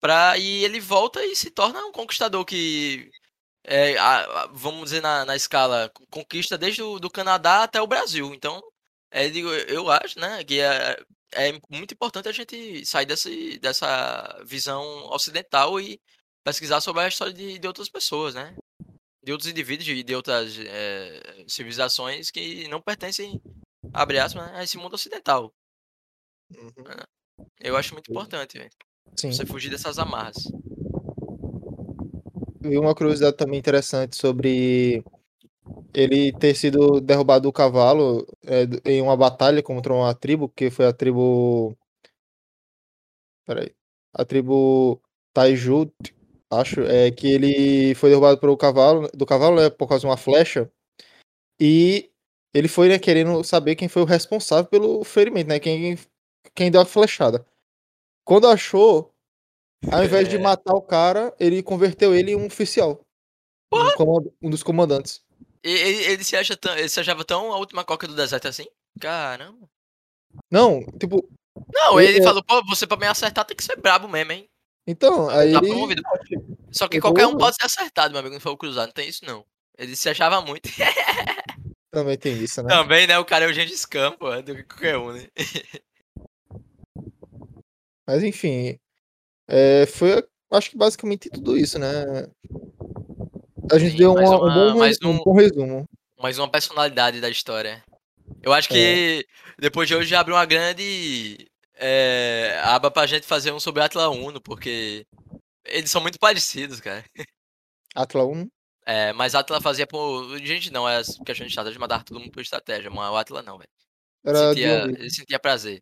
pra, e ele volta e se torna um conquistador que é, a- a- vamos dizer na, na escala, co- conquista desde o do Canadá até o Brasil. Então, é, digo, eu acho, né, que é, é muito importante a gente sair desse, dessa visão ocidental e pesquisar sobre a história de, de outras pessoas, né? De outros indivíduos e de outras é, civilizações que não pertencem, abre aspas, né, a esse mundo ocidental. Uhum, Eu acho muito importante, velho, você fugir dessas amarras. E uma curiosidade também interessante sobre ele ter sido derrubado do cavalo é, em uma batalha contra uma tribo, que foi a tribo. Peraí. A tribo Taijut, acho, é que ele foi derrubado pelo cavalo, do cavalo, né, por causa de uma flecha. E ele foi, né, querendo saber quem foi o responsável pelo ferimento, né? Quem, quem deu a flechada. Quando achou, ao invés de É. matar o cara, ele converteu ele em um oficial. Um, comand- um dos comandantes. Ele, ele se acha tão, ele se achava tão a última coca do deserto assim? Caramba. Não, tipo, Não, Ele é- falou, pô, você pra me acertar tem que ser brabo mesmo, hein? então, aí Tá ele. Só que qualquer um pode ser acertado, meu amigo, não foi o cruzado, não tem isso não. Ele se achava muito. Também tem isso, né? Também, né? O cara é o Gengis Khan, pô, do que qualquer um, né? Mas enfim, é, foi, acho que basicamente tudo isso, né? A gente Sim, deu uma- um, bom, mais um um- bom resumo. Mais uma personalidade da história. Eu acho que depois de hoje já abriu uma grande é, aba pra gente fazer um sobre Atla Uno, porque eles são muito parecidos, cara. Atla 1. É, mas Atla fazia por. Gente, não, é questão de estratégia, mandava todo mundo por estratégia. Mas o Atla não, velho. Sentia, ele sentia prazer.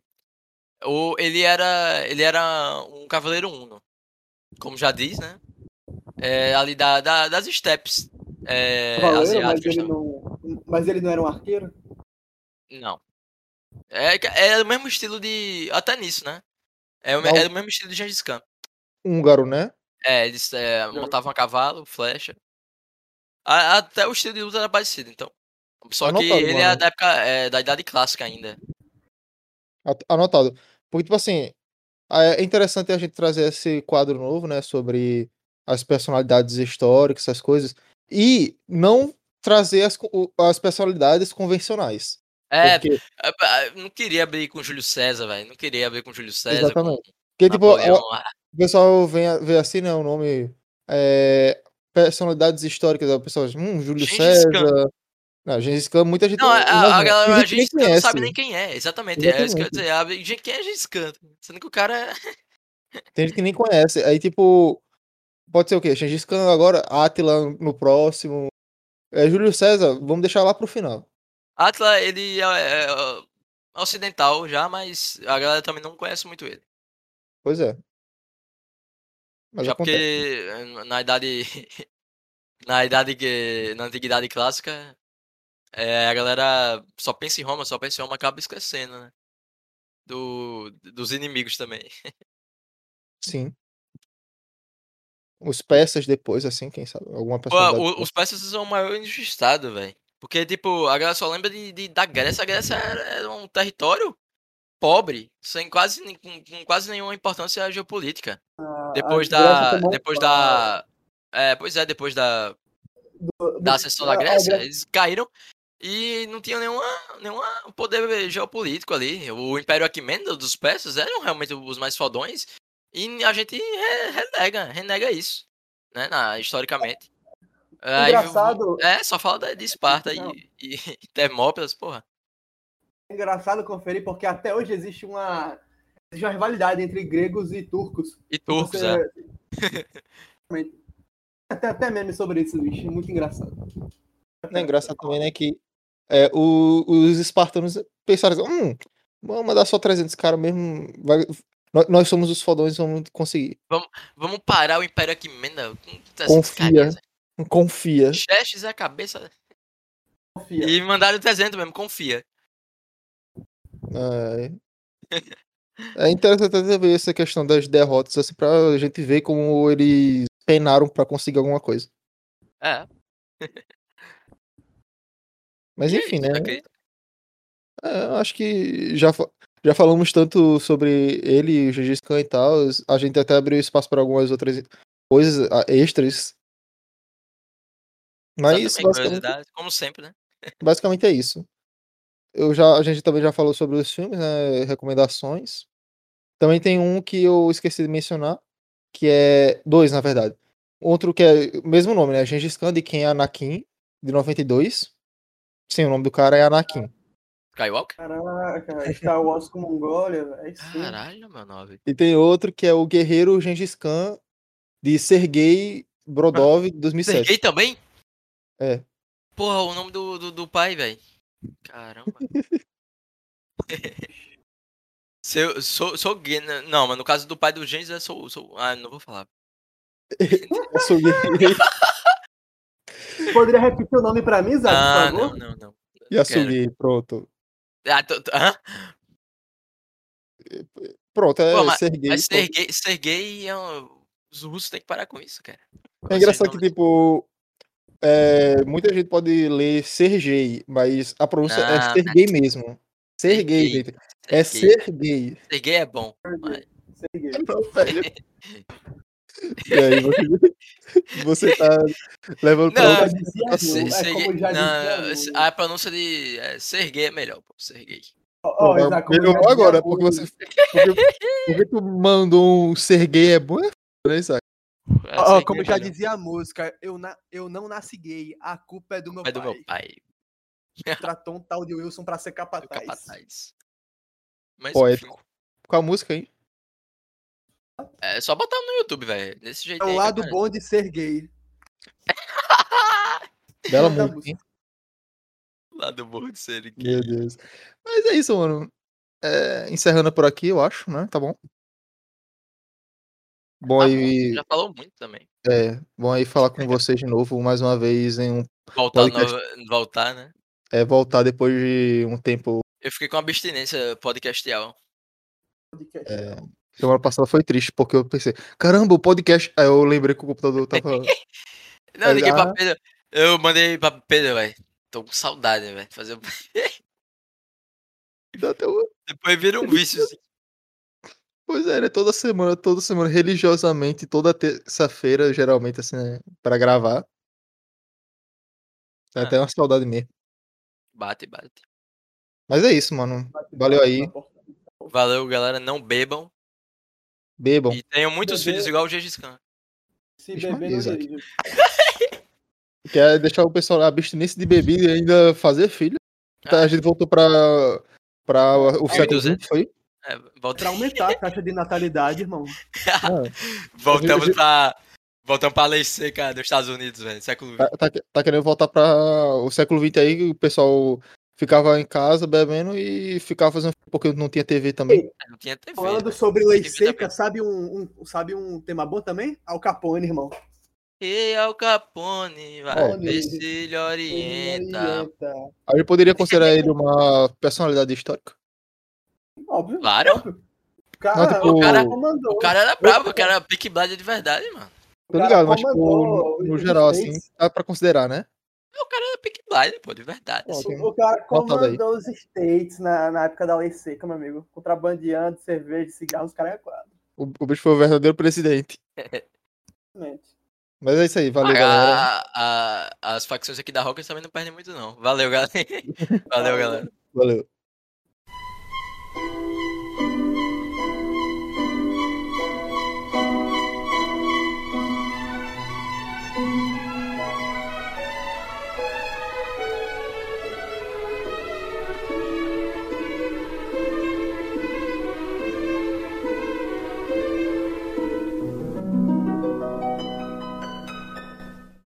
O, ele era ele era um cavaleiro uno, como já diz, né? É, ali da, da- das steppes é, Cavaleiro, mas ele, não, mas ele não era um arqueiro? Não. É, que- é o mesmo estilo de. Até nisso, né? É o, Não. é o mesmo estilo de Gengis Khan. húngaro, né? É, eles é, montavam a cavalo, flecha. A- até o estilo de luta era parecido, então. Só que Anotado, ele é mano. da época é, da idade clássica ainda. Anotado. Porque, tipo assim, é interessante a gente trazer esse quadro novo, né? Sobre as personalidades históricas, essas coisas. E não trazer as, as personalidades convencionais. É, Porque, é, é, não queria abrir com Júlio César, velho. Não queria abrir com Júlio César, Exatamente. com porque tipo, a- ah, o pessoal vem a- vê assim, né? O nome. é, personalidades históricas. O pessoal diz, hum, Júlio Gengis Khan. César. Não, Gengis Khan, muita gente. Não, a, a, imagina. a galera a gente Khan não sabe conhece. nem quem é, exatamente. É isso que eu ia Exatamente. dizer. abre- gente, Quem é Gengis Khan? Sendo que o cara é. Tem gente que nem conhece. Aí, tipo, pode ser o quê? Gengis Khan agora, Attila no próximo. É, Júlio César, vamos deixar lá pro final. Atla, ele é, é, é ocidental já, mas a galera também não conhece muito ele. Pois é. Mas já acontece. porque eh, na idade. na idade que. Na antiguidade clássica. é, a galera só pensa em Roma, só pensa em Roma, acaba esquecendo, né? Do, dos inimigos também. Sim. Os peças depois, assim, quem sabe? Alguma Pô, personalidade. o- os persas são o maior injustiçado, velho. Porque, tipo, a galera só lembra de, de- da Grécia. A Grécia era, era um território pobre, sem quase, com, com quase nenhuma importância geopolítica. A- Depois da. Depois da. É, pois é, depois da, Do- da ascensão da Grécia, Grécia- eles caíram e não tinham nenhuma, nenhuma poder geopolítico ali. O Império Aquimênido dos persas eram realmente os mais fodões e a gente re- renega, renega isso, né, na, historicamente. Aí, Engraçado- É, só fala de Esparta Não. e, e Termópilas, porra. É engraçado conferir porque até hoje existe uma, existe uma rivalidade entre gregos e turcos. E turcos, Você- é. Tem até meme sobre isso, bicho. Muito engraçado. É engraçado também, né, que é, o- os espartanos pensaram assim, hum, vamos mandar só 300 caras mesmo, vai, nó- nós somos os fodões, vamos conseguir. Vamos parar o Império Aquimena com essas Confia. Confia. Xerxes é a cabeça. Confia. E mandaram 300 mesmo, confia. É, é interessante até ver essa questão das derrotas, assim, pra gente ver como eles penaram pra conseguir alguma coisa. É. Mas é enfim, né? eu acredito. É, acho que já, já falamos tanto sobre ele, o Gengis Khan e tal. A gente até abriu espaço para algumas outras coisas extras. Mas basicamente, como sempre, né? basicamente é isso. Eu já, a gente também já falou sobre os filmes, né? Recomendações. Também tem um que eu esqueci de mencionar, que é dois, na verdade. Outro que é o mesmo nome, né? Gengis Khan de quem é Anakin, de 92. Sim, o nome do cara é Anakin. Skywalker? Caraca, Star Wars com Mongólia, velho. sim. Caralho, meu nove. E tem outro que é o Guerreiro Gengis Khan de Sergei Brodov, de 2007. Serguei também? É. Porra, o nome do, do, do pai, velho. Caramba. Sou, sou gay, né? Não, mas no caso do pai do Gênesis, eu sou, sou. Ah, não vou falar. Eu sou Guerreiro Poderia repetir o nome pra mim, Zé, Ah, por favor? não, não, não. Yasugi, pronto. Ah, tô, tô, hã? Pronto, é Pô, mas- Sergei. Mas pronto. ser gay, ser gay é um... Os russos têm que parar com isso, cara. É engraçado que, tipo, é, muita gente pode ler Sergei, mas a pronúncia é Não, Sergei mesmo. Sergei, Sergei. gente. É Sergei. Ser gay é bom. mas- Serguei. E aí, você, você tá levando pra Não, outra Já dizia É, ser- Lu, é como já não, Lu. a pronúncia de é, ser gay é melhor, pô. Ser gay. Ó, ó, Pô, Isaac, como já melhorou agora, porque você. Porque, porque tu mandou um Sergei é bom, é foda, né, Isaac? É, ser como é já melhor. dizia a música, eu, na, eu não nasci gay, a culpa é do meu É do pai. meu pai. Tratou um tal de Wilson pra ser Do capataz. capataz. Mas, enfim, Poético. Qual a música aí? É só botar no YouTube, velho. Desse jeito É o lado bom de ser gay. Bela música, hein? Lado bom de ser gay. Meu Deus. Mas é isso, mano. É, encerrando por aqui, eu acho, né? Tá bom? Bom Tá aí, bom, já falou muito também. é, bom aí falar com vocês de novo mais uma vez em um Voltar, Podcast. no- voltar, né? é, voltar depois de um tempo. Eu fiquei com abstinência podcastial. podcast. É, semana passada foi triste porque eu pensei, caramba, o podcast. Aí eu lembrei que o computador tava. Não, eu liguei Ah. pra Pedro. Eu mandei pra Pedro, velho. Tô com saudade, velho. Fazer... um Dá até uma- Depois vira um vício. assim. Pois é, né? Toda semana, toda semana, religiosamente, toda terça-feira, geralmente, assim, né, pra gravar. Ah. até uma saudade mesmo. Bate, bate. Mas é isso, mano. Valeu aí. Valeu, galera. Não bebam. Bebam. E tenham muitos Beber- filhos igual o Gengis Khan. Se beber, não dirige. Quer deixar o pessoal abstinência de bebida e ainda fazer filho. Tá, Ah, a gente voltou pra, pra o Aí, século 200. XX, foi? é, volta... Pra aumentar a taxa de natalidade, irmão. Ah, Voltamos pra. Voltamos pra lei seca dos Estados Unidos, velho. Século XX. tá, tá, tá querendo voltar pra o século XX aí, o pessoal ficava em casa bebendo e ficava fazendo porque não tinha TV também. Não tinha TV. Falando né? sobre lei seca, sabe um, um- sabe um tema bom também? Al Capone, irmão. E Al Capone, vai se ele orienta. Orienta. A gente poderia considerar ele uma personalidade histórica. Óbvio. Claro. óbvio. O cara, Não, tipo, o cara comandou. O cara era brabo, o cara era Pick Blind de verdade, mano. Tô cara ligado, mas tipo, no, no geral, assim, dá pra considerar, né? O cara era Pick Blind, pô, de verdade. Assim. tem- O cara comandou os States na, na época da lei seca, meu amigo. Contrabandeando, cerveja, cigarro, os caras é quadro. O, o bicho foi o verdadeiro presidente. Mas é isso aí, valeu, Ah, galera. a- a- as facções aqui da Rockers também não perdem muito, não. Valeu, galera. Valeu, galera. Valeu.